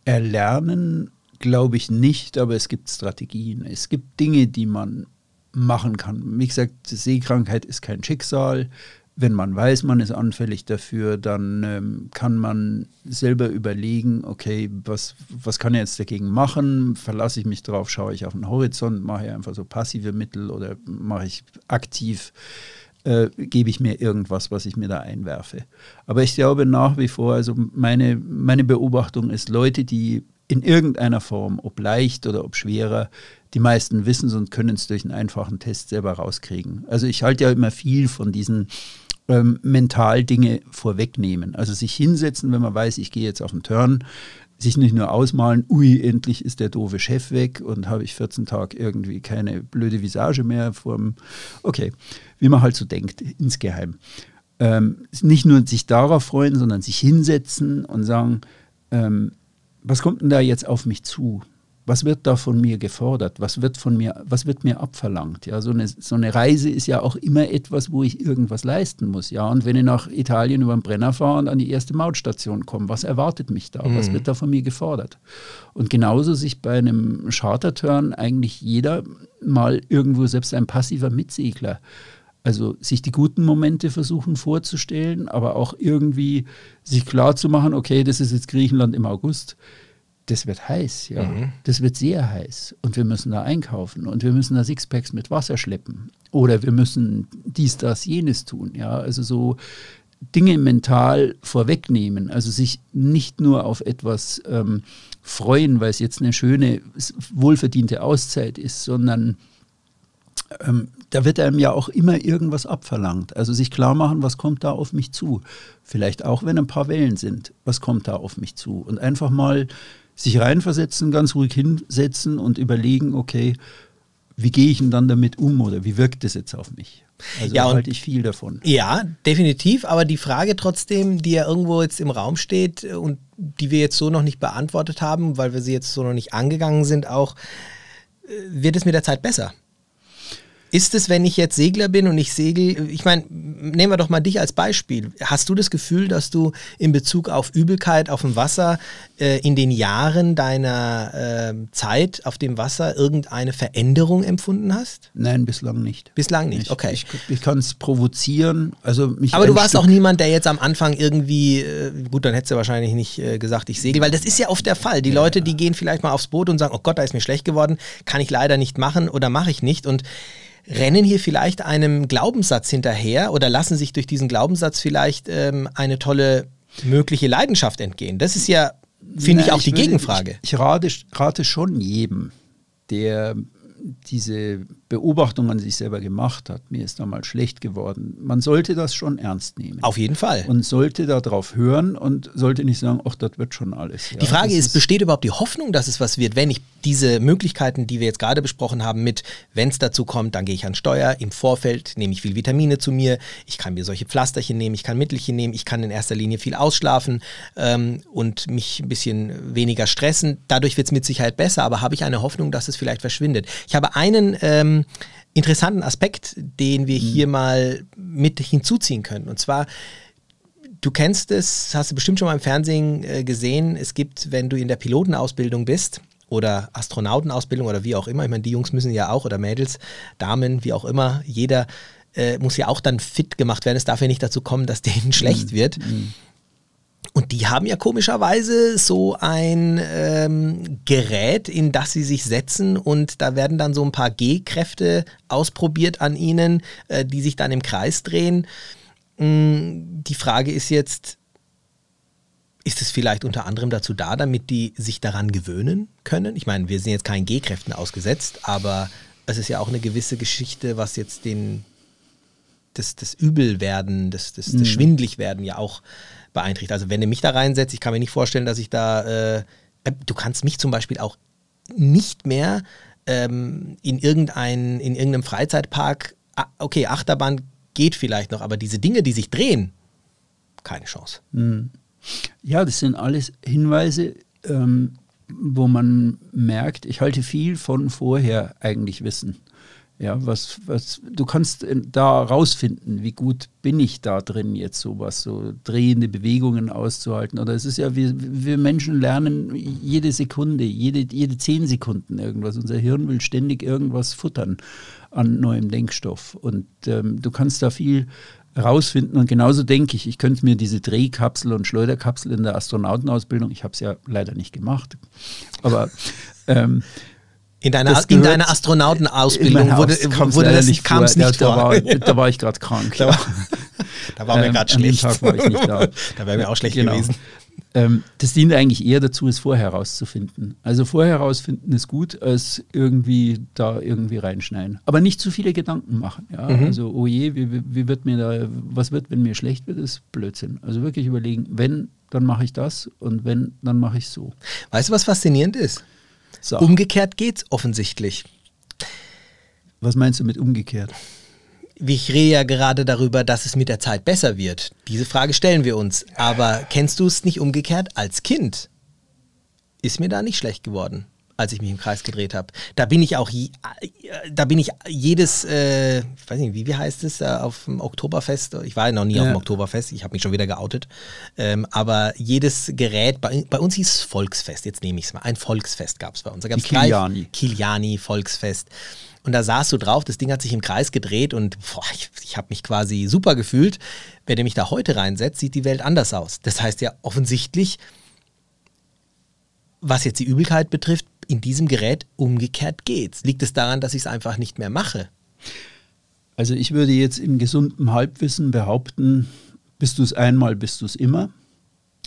[SPEAKER 1] Erlernen glaube ich nicht, aber es gibt Strategien. Es gibt Dinge, die man machen kann. Wie gesagt, Seekrankheit ist kein Schicksal. Wenn man weiß, man ist anfällig dafür, dann ähm, kann man selber überlegen, okay, was, was kann ich jetzt dagegen machen? Verlasse ich mich drauf, schaue ich auf den Horizont, mache ich einfach so passive Mittel oder mache ich aktiv äh, gebe ich mir irgendwas, was ich mir da einwerfe. Aber ich glaube nach wie vor, also meine, meine Beobachtung ist, Leute, die in irgendeiner Form, ob leicht oder ob schwerer, die meisten wissen es und können es durch einen einfachen Test selber rauskriegen. Also ich halte ja immer viel von diesen ähm, mental Dinge vorwegnehmen. Also sich hinsetzen, wenn man weiß, ich gehe jetzt auf den Turn, sich nicht nur ausmalen, ui, endlich ist der doofe Chef weg und habe ich 14 Tage irgendwie keine blöde Visage mehr vorm, okay, wie man halt so denkt, insgeheim. Ähm, nicht nur sich darauf freuen, sondern sich hinsetzen und sagen, ähm, was kommt denn da jetzt auf mich zu? Was wird da von mir gefordert? Was wird von mir, was wird mir abverlangt? Ja, so eine, so eine Reise ist ja auch immer etwas, wo ich irgendwas leisten muss. Ja, und wenn ich nach Italien über den Brenner fahre und an die erste Mautstation komme, was erwartet mich da? Was wird da von mir gefordert? Und genauso sich bei einem Charterturn eigentlich jeder mal irgendwo, selbst ein passiver Mitsegler, also sich die guten Momente versuchen vorzustellen, aber auch irgendwie sich klar zu machen, okay, das ist jetzt Griechenland im August. Das wird heiß, ja. Das wird sehr heiß. Und wir müssen da einkaufen und wir müssen da Sixpacks mit Wasser schleppen. Oder wir müssen dies, das, jenes tun, ja. Also so Dinge mental vorwegnehmen. Also sich nicht nur auf etwas ähm, freuen, weil es jetzt eine schöne, wohlverdiente Auszeit ist, sondern ähm, da wird einem ja auch immer irgendwas abverlangt. Also sich klar machen, was kommt da auf mich zu. Vielleicht auch, wenn ein paar Wellen sind, was kommt da auf mich zu. Und einfach mal sich reinversetzen, ganz ruhig hinsetzen und überlegen, okay, wie gehe ich denn dann damit um oder wie wirkt das jetzt auf mich? Also
[SPEAKER 2] Ja,
[SPEAKER 1] halte ich viel davon.
[SPEAKER 2] Ja, definitiv. Aber die Frage trotzdem, die ja irgendwo jetzt im Raum steht und die wir jetzt so noch nicht beantwortet haben, weil wir sie jetzt so noch nicht angegangen sind, auch, äh, wird es mit der Zeit besser? Ist es, wenn ich jetzt Segler bin und ich segel, ich meine, nehmen wir doch mal dich als Beispiel. Hast du das Gefühl, dass du in Bezug auf Übelkeit auf dem Wasser äh, in den Jahren deiner ähm, Zeit auf dem Wasser irgendeine Veränderung empfunden hast?
[SPEAKER 1] Nein, bislang nicht.
[SPEAKER 2] Bislang nicht,
[SPEAKER 1] Ich,
[SPEAKER 2] okay.
[SPEAKER 1] Ich, ich kann es provozieren. Also mich
[SPEAKER 2] Aber du warst
[SPEAKER 1] Stück-
[SPEAKER 2] auch niemand, der jetzt am Anfang irgendwie, äh, gut, dann hättest du wahrscheinlich nicht äh, gesagt, ich segel, weil das ist ja oft der Fall. Die Leute, die gehen vielleicht mal aufs Boot und sagen, oh Gott, da ist mir schlecht geworden, kann ich leider nicht machen oder mache ich nicht und rennen hier vielleicht einem Glaubenssatz hinterher oder lassen sich durch diesen Glaubenssatz vielleicht ähm, eine tolle mögliche Leidenschaft entgehen. Das ist ja, finde ich, auch die
[SPEAKER 1] würde-
[SPEAKER 2] Gegenfrage.
[SPEAKER 1] Ich, ich rate, rate schon jedem, der diese Beobachtung an sich selber gemacht hat, mir ist da mal schlecht geworden. Man sollte das schon ernst nehmen.
[SPEAKER 2] Auf jeden Fall.
[SPEAKER 1] und sollte darauf hören und sollte nicht sagen, ach, das wird schon alles. Ja,
[SPEAKER 2] Die Frage
[SPEAKER 1] das
[SPEAKER 2] ist, besteht überhaupt die Hoffnung, dass es was wird, wenn ich diese Möglichkeiten, die wir jetzt gerade besprochen haben, mit, wenn es dazu kommt, dann gehe ich an Steuer, im Vorfeld nehme ich viel Vitamine zu mir, ich kann mir solche Pflasterchen nehmen, ich kann Mittelchen nehmen, ich kann in erster Linie viel ausschlafen ähm, und mich ein bisschen weniger stressen. Dadurch wird es mit Sicherheit besser, aber habe ich eine Hoffnung, dass es vielleicht verschwindet. Ich habe einen ähm, interessanten Aspekt, den wir hier mal mit hinzuziehen können. Und zwar, Du kennst es, hast du bestimmt schon mal im Fernsehen äh, gesehen. Es gibt, wenn du in der Pilotenausbildung bist oder Astronautenausbildung oder wie auch immer, ich meine, die Jungs müssen ja auch oder Mädels, Damen, wie auch immer, jeder äh, muss ja auch dann fit gemacht werden. Es darf ja nicht dazu kommen, dass [LAUGHS] denen schlecht wird. Und die haben ja komischerweise so ein ähm, Gerät, in das sie sich setzen und da werden dann so ein paar G-Kräfte ausprobiert an ihnen, äh, die sich dann im Kreis drehen. Mm, Die Frage ist jetzt, ist es vielleicht unter anderem dazu da, damit die sich daran gewöhnen können? Ich meine, wir sind jetzt keinen G-Kräften ausgesetzt, aber es ist ja auch eine gewisse Geschichte, was jetzt den, das, das Übelwerden, das, das, das Schwindligwerden ja auch beeinträchtigt. Also wenn du mich da reinsetzt, ich kann mir nicht vorstellen, dass ich da, äh, äh, du kannst mich zum Beispiel auch nicht mehr ähm, in, irgendein, in irgendeinem Freizeitpark, okay, Achterbahn geht vielleicht noch, aber diese Dinge, die sich drehen, keine Chance.
[SPEAKER 1] Hm. Ja, das sind alles Hinweise, ähm, wo man merkt, ich halte viel von vorher eigentlich wissen. Ja, was, was, du kannst da rausfinden, wie gut bin ich da drin, jetzt sowas, so drehende Bewegungen auszuhalten. Oder es ist ja, wir, wir Menschen lernen jede Sekunde, jede, jede zehn Sekunden irgendwas. Unser Hirn will ständig irgendwas futtern an neuem Denkstoff. Und ähm, du kannst da viel rausfinden. Und genauso denke ich, ich könnte mir diese Drehkapsel und Schleuderkapsel in der Astronautenausbildung, ich habe es ja leider nicht gemacht, aber ähm,
[SPEAKER 2] in deiner, in deiner Astronautenausbildung wurde, wurde das nicht kam es nicht
[SPEAKER 1] da, vor. Da war, [LAUGHS] da war ich gerade krank.
[SPEAKER 2] Da, ja. da war mir gerade ähm, schlecht.
[SPEAKER 1] Tag war ich nicht da. [LAUGHS]
[SPEAKER 2] da wäre mir auch schlecht genau. gewesen.
[SPEAKER 1] Ähm, das dient eigentlich eher dazu, es vorher herauszufinden. Also vorher herausfinden ist gut, als irgendwie da irgendwie reinschneiden. Aber nicht zu viele Gedanken machen. Ja? Mhm. Also, oh je, wie, wie wird mir da, was wird, wenn mir schlecht wird, ist Blödsinn. Also wirklich überlegen, wenn, dann mache ich das und wenn, dann mache ich so.
[SPEAKER 2] Weißt du, was faszinierend ist? So. Umgekehrt geht's offensichtlich.
[SPEAKER 1] Was meinst du mit umgekehrt?
[SPEAKER 2] Ich rede ja gerade darüber, dass es mit der Zeit besser wird. Diese Frage stellen wir uns. Aber kennst du es nicht umgekehrt? Als Kind ist mir da nicht schlecht geworden als ich mich im Kreis gedreht habe. Da bin ich auch, da bin ich jedes, äh, ich weiß nicht, wie, wie heißt es, auf dem Oktoberfest, ich war ja noch nie ja. auf dem Oktoberfest, ich habe mich schon wieder geoutet, ähm, aber jedes Gerät, bei, bei, uns hieß es Volksfest, jetzt nehme ich es mal, ein Volksfest gab es bei uns. Da gab's
[SPEAKER 1] Kiliani.
[SPEAKER 2] Kiliani, Volksfest. Und da saß du drauf, das Ding hat sich im Kreis gedreht und boah, ich, ich habe mich quasi super gefühlt. Wenn der mich da heute reinsetzt, sieht die Welt anders aus. Das heißt ja offensichtlich, was jetzt die Übelkeit betrifft, in diesem Gerät umgekehrt geht's. Liegt es daran, dass ich es einfach nicht mehr mache?
[SPEAKER 1] Also ich würde jetzt im gesunden Halbwissen behaupten, bist du es einmal, bist du es immer.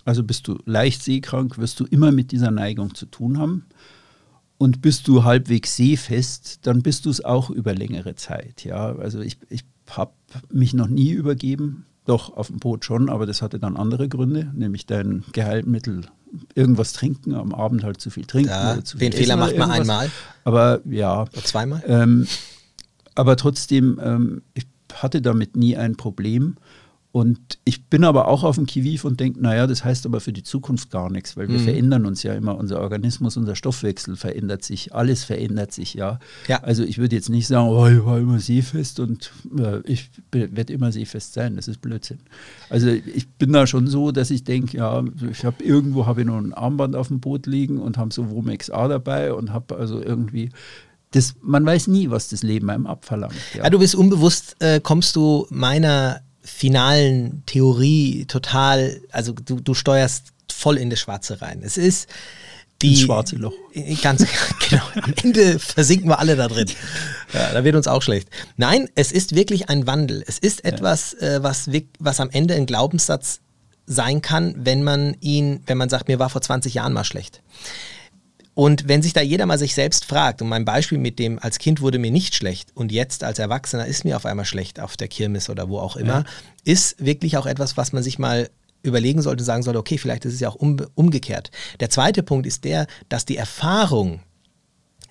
[SPEAKER 1] Also bist du leicht seekrank, wirst du immer mit dieser Neigung zu tun haben. Und bist du halbwegs seefest, dann bist du es auch über längere Zeit. Ja, also ich, ich habe mich noch nie übergeben. Doch, auf dem Boot schon, aber das hatte dann andere Gründe, nämlich dein Geheilmittel irgendwas trinken, am Abend halt zu viel trinken.
[SPEAKER 2] Ja, zu den Fehler macht man einmal.
[SPEAKER 1] Aber ja.
[SPEAKER 2] Oder zweimal?
[SPEAKER 1] Ähm, aber trotzdem, ähm, ich hatte damit nie ein Problem. Und ich bin aber auch auf dem Kiviv und denke, naja, das heißt aber für die Zukunft gar nichts, weil wir mhm. verändern uns ja immer, unser Organismus, unser Stoffwechsel verändert sich, alles verändert sich, ja.
[SPEAKER 2] ja.
[SPEAKER 1] Also ich würde jetzt nicht sagen, oh, ich war immer seefest und äh, ich werde immer seefest sein, das ist Blödsinn. Also ich bin da schon so, dass ich denke, ja, ich habe irgendwo habe ich noch ein Armband auf dem Boot liegen und habe so Womex A dabei und habe also irgendwie das, man weiß nie, was das Leben einem abverlangt.
[SPEAKER 2] Ja, ja du bist unbewusst, äh, kommst du meiner finalen Theorie total, also du, du steuerst voll in das Schwarze rein. Es ist die.
[SPEAKER 1] Ins schwarze Loch. [LAUGHS]
[SPEAKER 2] Ganz [LAUGHS] genau. Am Ende versinken wir alle da drin. Ja, da wird uns auch schlecht. Nein, es ist wirklich ein Wandel. Es ist etwas, ja. äh, was, was am Ende ein Glaubenssatz sein kann, wenn man ihn, wenn man sagt, mir war vor 20 Jahren mal schlecht. Und wenn sich da jeder mal sich selbst fragt, und mein Beispiel mit dem, als Kind wurde mir nicht schlecht und jetzt als Erwachsener ist mir auf einmal schlecht auf der Kirmes oder wo auch immer, ja. ist wirklich auch etwas, was man sich mal überlegen sollte, sagen sollte, okay, vielleicht ist es ja auch um, umgekehrt. Der zweite Punkt ist der, dass die Erfahrung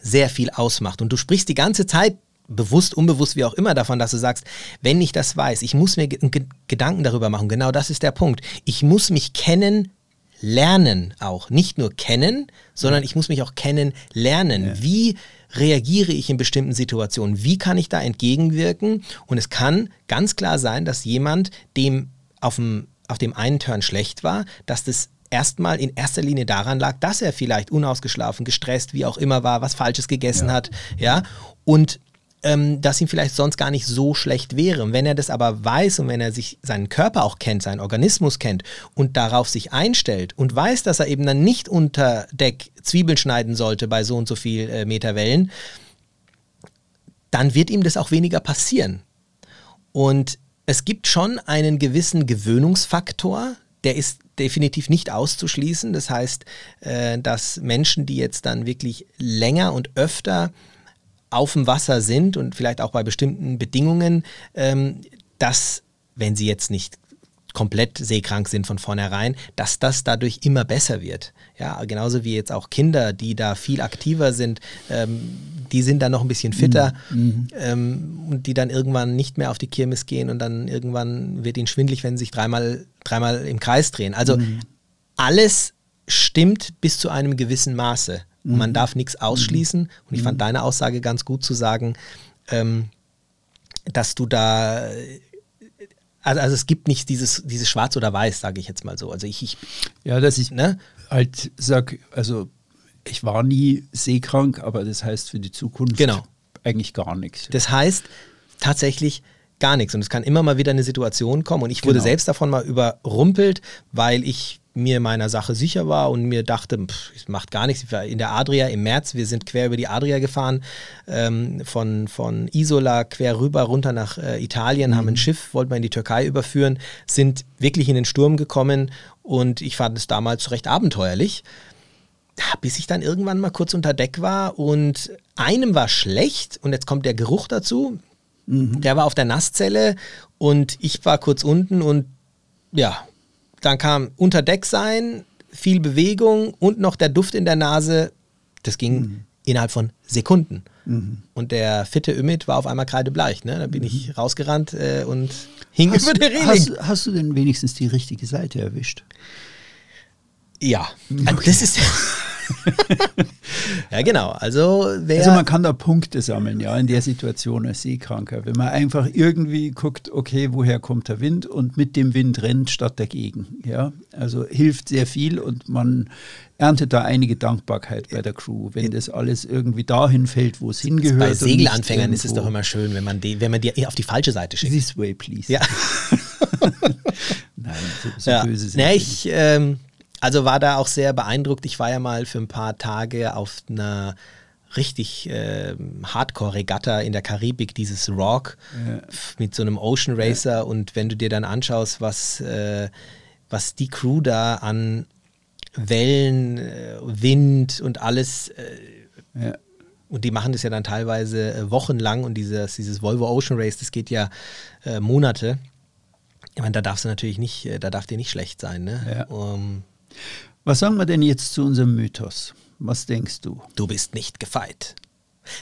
[SPEAKER 2] sehr viel ausmacht. Und du sprichst die ganze Zeit bewusst, unbewusst, wie auch immer davon, dass du sagst, wenn ich das weiß, ich muss mir Gedanken darüber machen. Genau das ist der Punkt. Ich muss mich kennen, lernen auch. Nicht nur kennen, sondern ich muss mich auch kennen, lernen. Ja. Wie reagiere ich in bestimmten Situationen? Wie kann ich da entgegenwirken? Und es kann ganz klar sein, dass jemand, dem auf dem, auf dem einen Turn schlecht war, dass das erstmal in erster Linie daran lag, dass er vielleicht unausgeschlafen, gestresst, wie auch immer war, was Falsches gegessen ja. hat, ja, und ähm, dass ihm vielleicht sonst gar nicht so schlecht wäre. Und wenn er das aber weiß und wenn er sich seinen Körper auch kennt, seinen Organismus kennt und darauf sich einstellt und weiß, dass er eben dann nicht unter Deck Zwiebeln schneiden sollte bei so und so viel äh, Meter Wellen, dann wird ihm das auch weniger passieren. Und es gibt schon einen gewissen Gewöhnungsfaktor, der ist definitiv nicht auszuschließen. Das heißt, äh, dass Menschen, die jetzt dann wirklich länger und öfter auf dem Wasser sind und vielleicht auch bei bestimmten Bedingungen, ähm, dass, wenn sie jetzt nicht komplett seekrank sind von vornherein, dass das dadurch immer besser wird. Ja, genauso wie jetzt auch Kinder, die da viel aktiver sind, ähm, die sind dann noch ein bisschen fitter
[SPEAKER 1] Mhm.
[SPEAKER 2] ähm, und die dann irgendwann nicht mehr auf die Kirmes gehen und dann irgendwann wird ihnen schwindlig, wenn sie sich dreimal, dreimal im Kreis drehen. Also alles stimmt bis zu einem gewissen Maße. Und man darf nichts ausschließen. Und ich fand deine Aussage ganz gut zu sagen, ähm, dass du da also, also es gibt nicht dieses, dieses Schwarz oder Weiß, sage ich jetzt mal so. Also ich, ich
[SPEAKER 1] Ja, dass ich
[SPEAKER 2] ne?
[SPEAKER 1] halt sag, also ich war nie seekrank, aber das heißt für die Zukunft
[SPEAKER 2] Genau.
[SPEAKER 1] eigentlich gar nichts.
[SPEAKER 2] Das heißt tatsächlich gar nichts. Und es kann immer mal wieder eine Situation kommen. Und ich wurde
[SPEAKER 1] Genau.
[SPEAKER 2] selbst davon mal überrumpelt, weil ich mir meiner Sache sicher war und mir dachte, pff, es macht gar nichts. Ich war in der Adria im März, wir sind quer über die Adria gefahren, ähm, von, von Isola quer rüber, runter nach äh, Italien, haben ein Schiff, wollten wir in die Türkei überführen, sind wirklich in den Sturm gekommen und ich fand es damals recht abenteuerlich. Bis ich dann irgendwann mal kurz unter Deck war und einem war schlecht und jetzt kommt der Geruch dazu. Der war auf der Nasszelle und ich war kurz unten und ja, dann kam unter Deck sein, viel Bewegung und noch der Duft in der Nase. Das ging innerhalb von Sekunden. Und der fitte Ümit war auf einmal kreidebleich. Ne? Da bin ich rausgerannt äh, und hing
[SPEAKER 1] Hast,
[SPEAKER 2] über der Reling.
[SPEAKER 1] hast, hast du denn wenigstens die richtige Seite erwischt?
[SPEAKER 2] ja, also das ist. [LAUGHS] ja, genau. Also, wer.
[SPEAKER 1] Also man kann da Punkte sammeln, ja, in der Situation als Seekranker. Wenn man einfach irgendwie guckt, okay, woher kommt der Wind und mit dem Wind rennt statt dagegen. Ja, also hilft sehr viel und man erntet da einige Dankbarkeit bei der Crew, wenn das alles irgendwie dahin fällt, wo es hingehört.
[SPEAKER 2] bei Segelanfängern ist es doch immer schön, wenn man die, wenn man die auf die falsche Seite schickt.
[SPEAKER 1] This way, please.
[SPEAKER 2] Ja. [LAUGHS]
[SPEAKER 1] Nein, so, so
[SPEAKER 2] ja.
[SPEAKER 1] böse sind
[SPEAKER 2] nee,
[SPEAKER 1] wir
[SPEAKER 2] ich ähm, also war da auch sehr beeindruckt. Ich war ja mal für ein paar Tage auf einer richtig ähm, Hardcore-Regatta in der Karibik, dieses Rock f- mit so einem Ocean Racer und wenn du dir dann anschaust, was, äh, was die Crew da an Wellen, äh, Wind und alles äh,
[SPEAKER 1] Ja.
[SPEAKER 2] und die machen das ja dann teilweise äh, wochenlang und dieses, dieses Volvo Ocean Race, das geht ja äh, Monate. Ich meine, da darfst du natürlich nicht, äh, da darf dir nicht schlecht sein, ne?
[SPEAKER 1] Ja.
[SPEAKER 2] Um,
[SPEAKER 1] Was sagen wir denn jetzt zu unserem Mythos? Was denkst du?
[SPEAKER 2] du bist nicht gefeit.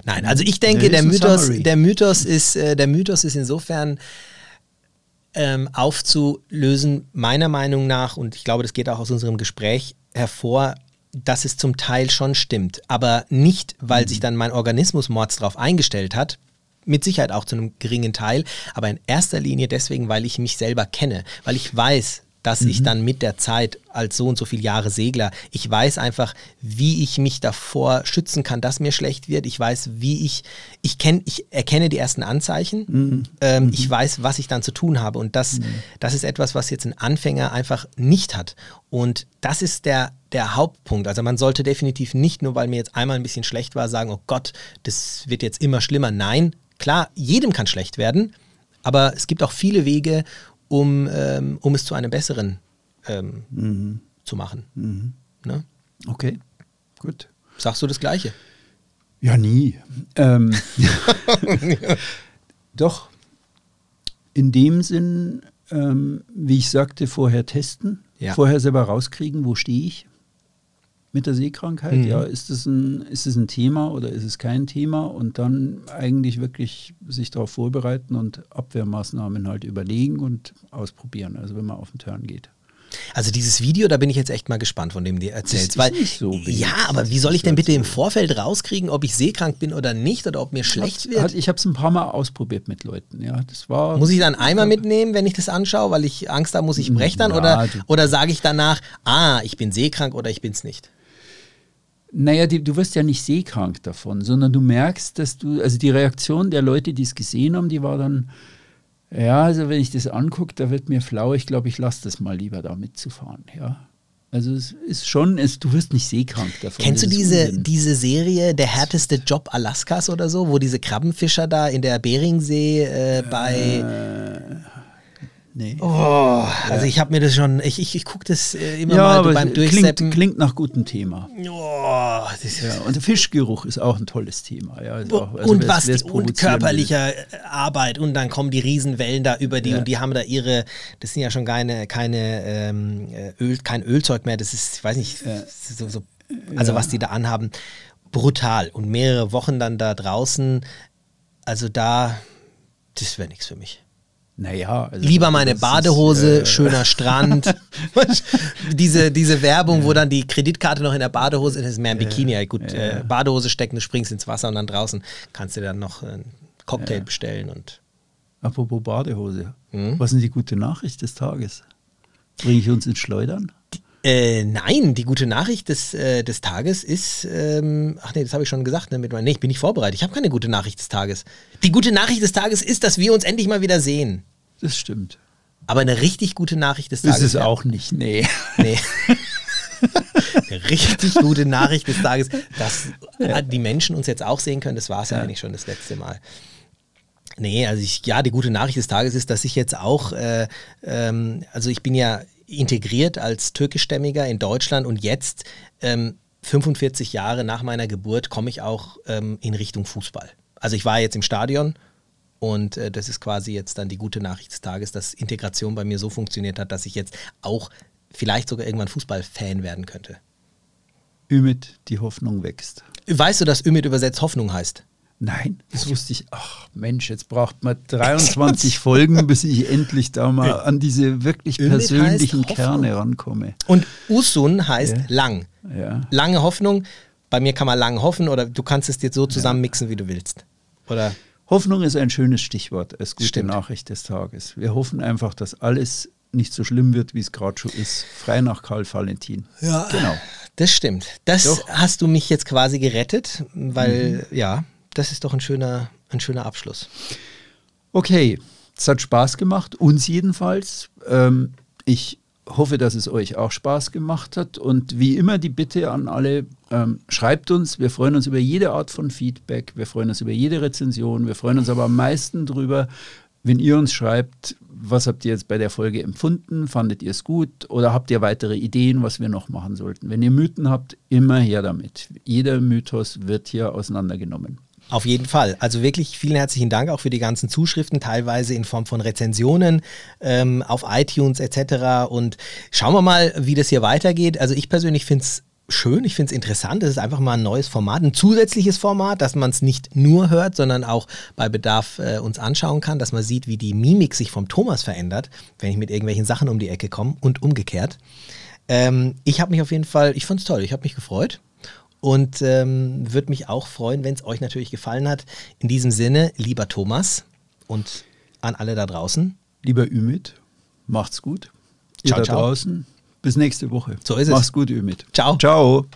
[SPEAKER 2] Nein, also ich denke, der Mythos, der Mythos ist, äh, der Mythos ist insofern ähm, aufzulösen, meiner Meinung nach, und ich glaube, das geht auch aus unserem Gespräch hervor, dass es zum Teil schon stimmt, aber nicht, weil sich dann mein Organismus mords drauf eingestellt hat, mit Sicherheit auch zu einem geringen Teil, aber in erster Linie deswegen, weil ich mich selber kenne, weil ich weiß, dass ich dann mit der Zeit als so und so viele Jahre Segler, ich weiß einfach, wie ich mich davor schützen kann, dass mir schlecht wird. Ich weiß, wie ich, ich kenne, ich erkenne die ersten Anzeichen. Ähm, Ich weiß, was ich dann zu tun habe. Und das, das ist etwas, was jetzt ein Anfänger einfach nicht hat. Und das ist der, der Hauptpunkt. Also man sollte definitiv nicht nur, weil mir jetzt einmal ein bisschen schlecht war, sagen, oh Gott, das wird jetzt immer schlimmer. Nein, klar, jedem kann schlecht werden. Aber es gibt auch viele Wege, um, ähm, um es zu einem besseren ähm, zu machen. Ne?
[SPEAKER 1] Okay, gut.
[SPEAKER 2] Sagst du das Gleiche?
[SPEAKER 1] Ja, nie. Ähm, [LAUGHS] doch, in dem Sinn, ähm, wie ich sagte, vorher testen,
[SPEAKER 2] Ja.
[SPEAKER 1] vorher selber rauskriegen, wo stehe ich mit der Seekrankheit.
[SPEAKER 2] Mhm.
[SPEAKER 1] Ja, ist es, ein, ist es ein Thema oder ist es kein Thema? Und dann eigentlich wirklich sich darauf vorbereiten und Abwehrmaßnahmen halt überlegen und ausprobieren, also wenn man auf den Turn geht.
[SPEAKER 2] Also dieses Video, da bin ich jetzt echt mal gespannt, von dem du erzählst.
[SPEAKER 1] ist
[SPEAKER 2] weil,
[SPEAKER 1] nicht so
[SPEAKER 2] ja, aber wie soll ich
[SPEAKER 1] Das
[SPEAKER 2] denn
[SPEAKER 1] ist
[SPEAKER 2] bitte
[SPEAKER 1] halt
[SPEAKER 2] im. Vorfeld rauskriegen, ob ich seekrank bin oder nicht oder ob mir schlecht wird?
[SPEAKER 1] Hat, ich habe es ein paar Mal ausprobiert mit Leuten. Ja, das war.
[SPEAKER 2] Muss ich dann einmal mitnehmen, wenn ich das anschaue, weil ich Angst habe, muss ich brechen dann?
[SPEAKER 1] Ja,
[SPEAKER 2] oder oder sage ich danach, ah, ich bin seekrank oder ich bin es nicht?
[SPEAKER 1] Naja, die, du wirst ja nicht seekrank davon, sondern du merkst, dass du, also die Reaktion der Leute, die es gesehen haben, die war dann, ja, also wenn ich das angucke, da wird mir flau, ich glaube, ich lasse das mal lieber da mitzufahren, ja. Also es ist schon, es, du wirst nicht seekrank davon.
[SPEAKER 2] Kennst du diese,
[SPEAKER 1] Unsinn.
[SPEAKER 2] diese Serie Der härteste Job Alaskas oder so, wo diese Krabbenfischer da in der Beringsee äh, bei.
[SPEAKER 1] Nee.
[SPEAKER 2] Oh, also ich habe mir das schon, ich, ich, ich gucke das äh, immer
[SPEAKER 1] ja,
[SPEAKER 2] mal beim
[SPEAKER 1] es
[SPEAKER 2] Durchseppen.
[SPEAKER 1] klingt, klingt nach gutem Thema.
[SPEAKER 2] Oh,
[SPEAKER 1] Ja, und Fischgeruch ist auch ein tolles Thema. Ja, auch, also
[SPEAKER 2] und
[SPEAKER 1] wer's-
[SPEAKER 2] was
[SPEAKER 1] wer's
[SPEAKER 2] und körperlicher äh, Arbeit und dann kommen die Riesenwellen da über die und die haben da ihre, das sind ja schon keine, keine ähm, äh, Öl, kein Ölzeug mehr, das ist, ich weiß nicht, so, so, also was die da anhaben, brutal und mehrere Wochen dann da draußen, also da, das wäre nichts für mich.
[SPEAKER 1] Naja, also
[SPEAKER 2] Lieber meine
[SPEAKER 1] das ist,
[SPEAKER 2] Badehose,
[SPEAKER 1] äh,
[SPEAKER 2] schöner [LAUGHS] Strand. diese, diese Werbung, wo dann die Kreditkarte noch in der Badehose ist, ist mehr ein Bikini. Ja, gut, Äh, Badehose stecken, du springst ins Wasser und dann draußen kannst du dann noch einen Cocktail bestellen und
[SPEAKER 1] Apropos Badehose.
[SPEAKER 2] Hm?
[SPEAKER 1] Was ist denn die gute Nachricht des Tages? Bringe ich uns ins Schleudern?
[SPEAKER 2] Äh, nein, die gute Nachricht des, äh, des Tages ist, ähm, ach nee, das habe ich schon gesagt, ne, mit meinem, nee, ich bin nicht vorbereitet, ich habe keine gute Nachricht des Tages. Die gute Nachricht des Tages ist, dass wir uns endlich mal wieder sehen.
[SPEAKER 1] Das stimmt.
[SPEAKER 2] Aber eine richtig gute Nachricht des
[SPEAKER 1] Das
[SPEAKER 2] Tages.
[SPEAKER 1] ist
[SPEAKER 2] wär-
[SPEAKER 1] auch nicht, nee.
[SPEAKER 2] Nee. [LAUGHS] Eine richtig gute Nachricht des Tages, dass die Menschen uns jetzt auch sehen können. Das war es ja. eigentlich schon das letzte Mal. Nee, also ich, ja, die gute Nachricht des Tages ist, dass ich jetzt auch, äh, ähm, also ich bin ja integriert als türkischstämmiger in Deutschland und jetzt, ähm, 45 Jahre nach meiner Geburt, komme ich auch ähm, in Richtung Fußball. Also ich war jetzt im Stadion und äh, das ist quasi jetzt dann die gute Nachricht des Tages, dass Integration bei mir so funktioniert hat, dass ich jetzt auch vielleicht sogar irgendwann Fußballfan werden könnte.
[SPEAKER 1] Ümit, die Hoffnung wächst.
[SPEAKER 2] Weißt du, dass Ümit übersetzt Hoffnung heißt?
[SPEAKER 1] Nein, das wusste ich. Ach Mensch, jetzt braucht man 23 [LAUGHS] Folgen, bis ich endlich da mal an diese wirklich persönlichen. Kerne rankomme.
[SPEAKER 2] Und Usun heißt
[SPEAKER 1] Ja.
[SPEAKER 2] lang.
[SPEAKER 1] Ja.
[SPEAKER 2] Lange Hoffnung. Bei mir kann man lang hoffen oder du kannst es jetzt so zusammenmixen, wie du willst. Oder
[SPEAKER 1] Hoffnung ist ein schönes Stichwort als gute
[SPEAKER 2] Stimmt.
[SPEAKER 1] Nachricht des Tages. Wir hoffen einfach, dass alles nicht so schlimm wird, wie es gerade schon ist. Frei nach Karl Valentin.
[SPEAKER 2] Ja.
[SPEAKER 1] Genau.
[SPEAKER 2] Das stimmt. Das
[SPEAKER 1] Doch.
[SPEAKER 2] hast du mich jetzt quasi gerettet, weil
[SPEAKER 1] Mhm.
[SPEAKER 2] ja, das ist doch ein schöner, ein schöner Abschluss.
[SPEAKER 1] Okay, es hat Spaß gemacht, uns jedenfalls. Ähm, ich hoffe, dass es euch auch Spaß gemacht hat. Und wie immer die Bitte an alle, ähm, schreibt uns. Wir freuen uns über jede Art von Feedback. Wir freuen uns über jede Rezension. Wir freuen uns aber am meisten drüber, wenn ihr uns schreibt, was habt ihr jetzt bei der Folge empfunden? Fandet ihr es gut? Oder habt ihr weitere Ideen, was wir noch machen sollten? Wenn ihr Mythen habt, immer her damit. Jeder Mythos wird hier auseinandergenommen.
[SPEAKER 2] Auf jeden Fall. Also wirklich vielen herzlichen Dank auch für die ganzen Zuschriften, teilweise in Form von Rezensionen ähm, auf iTunes etc. Und schauen wir mal, wie das hier weitergeht. Also ich persönlich finde es schön, ich finde es interessant. Es ist einfach mal ein neues Format, ein zusätzliches Format, dass man es nicht nur hört, sondern auch bei Bedarf äh, uns anschauen kann, dass man sieht, wie die Mimik sich vom Thomas verändert, wenn ich mit irgendwelchen Sachen um die Ecke komme und umgekehrt. Ähm, ich habe mich auf jeden Fall, ich fand es toll, ich habe mich gefreut. Und ähm, würde mich auch freuen, wenn es euch natürlich gefallen hat. In diesem Sinne, lieber Thomas und an alle da draußen.
[SPEAKER 1] Lieber Ümit, macht's gut. Ihr
[SPEAKER 2] Ciao,
[SPEAKER 1] da
[SPEAKER 2] ciao.
[SPEAKER 1] draußen, bis nächste Woche.
[SPEAKER 2] So ist es.
[SPEAKER 1] Macht's gut, Ümit.
[SPEAKER 2] Ciao.
[SPEAKER 1] Ciao.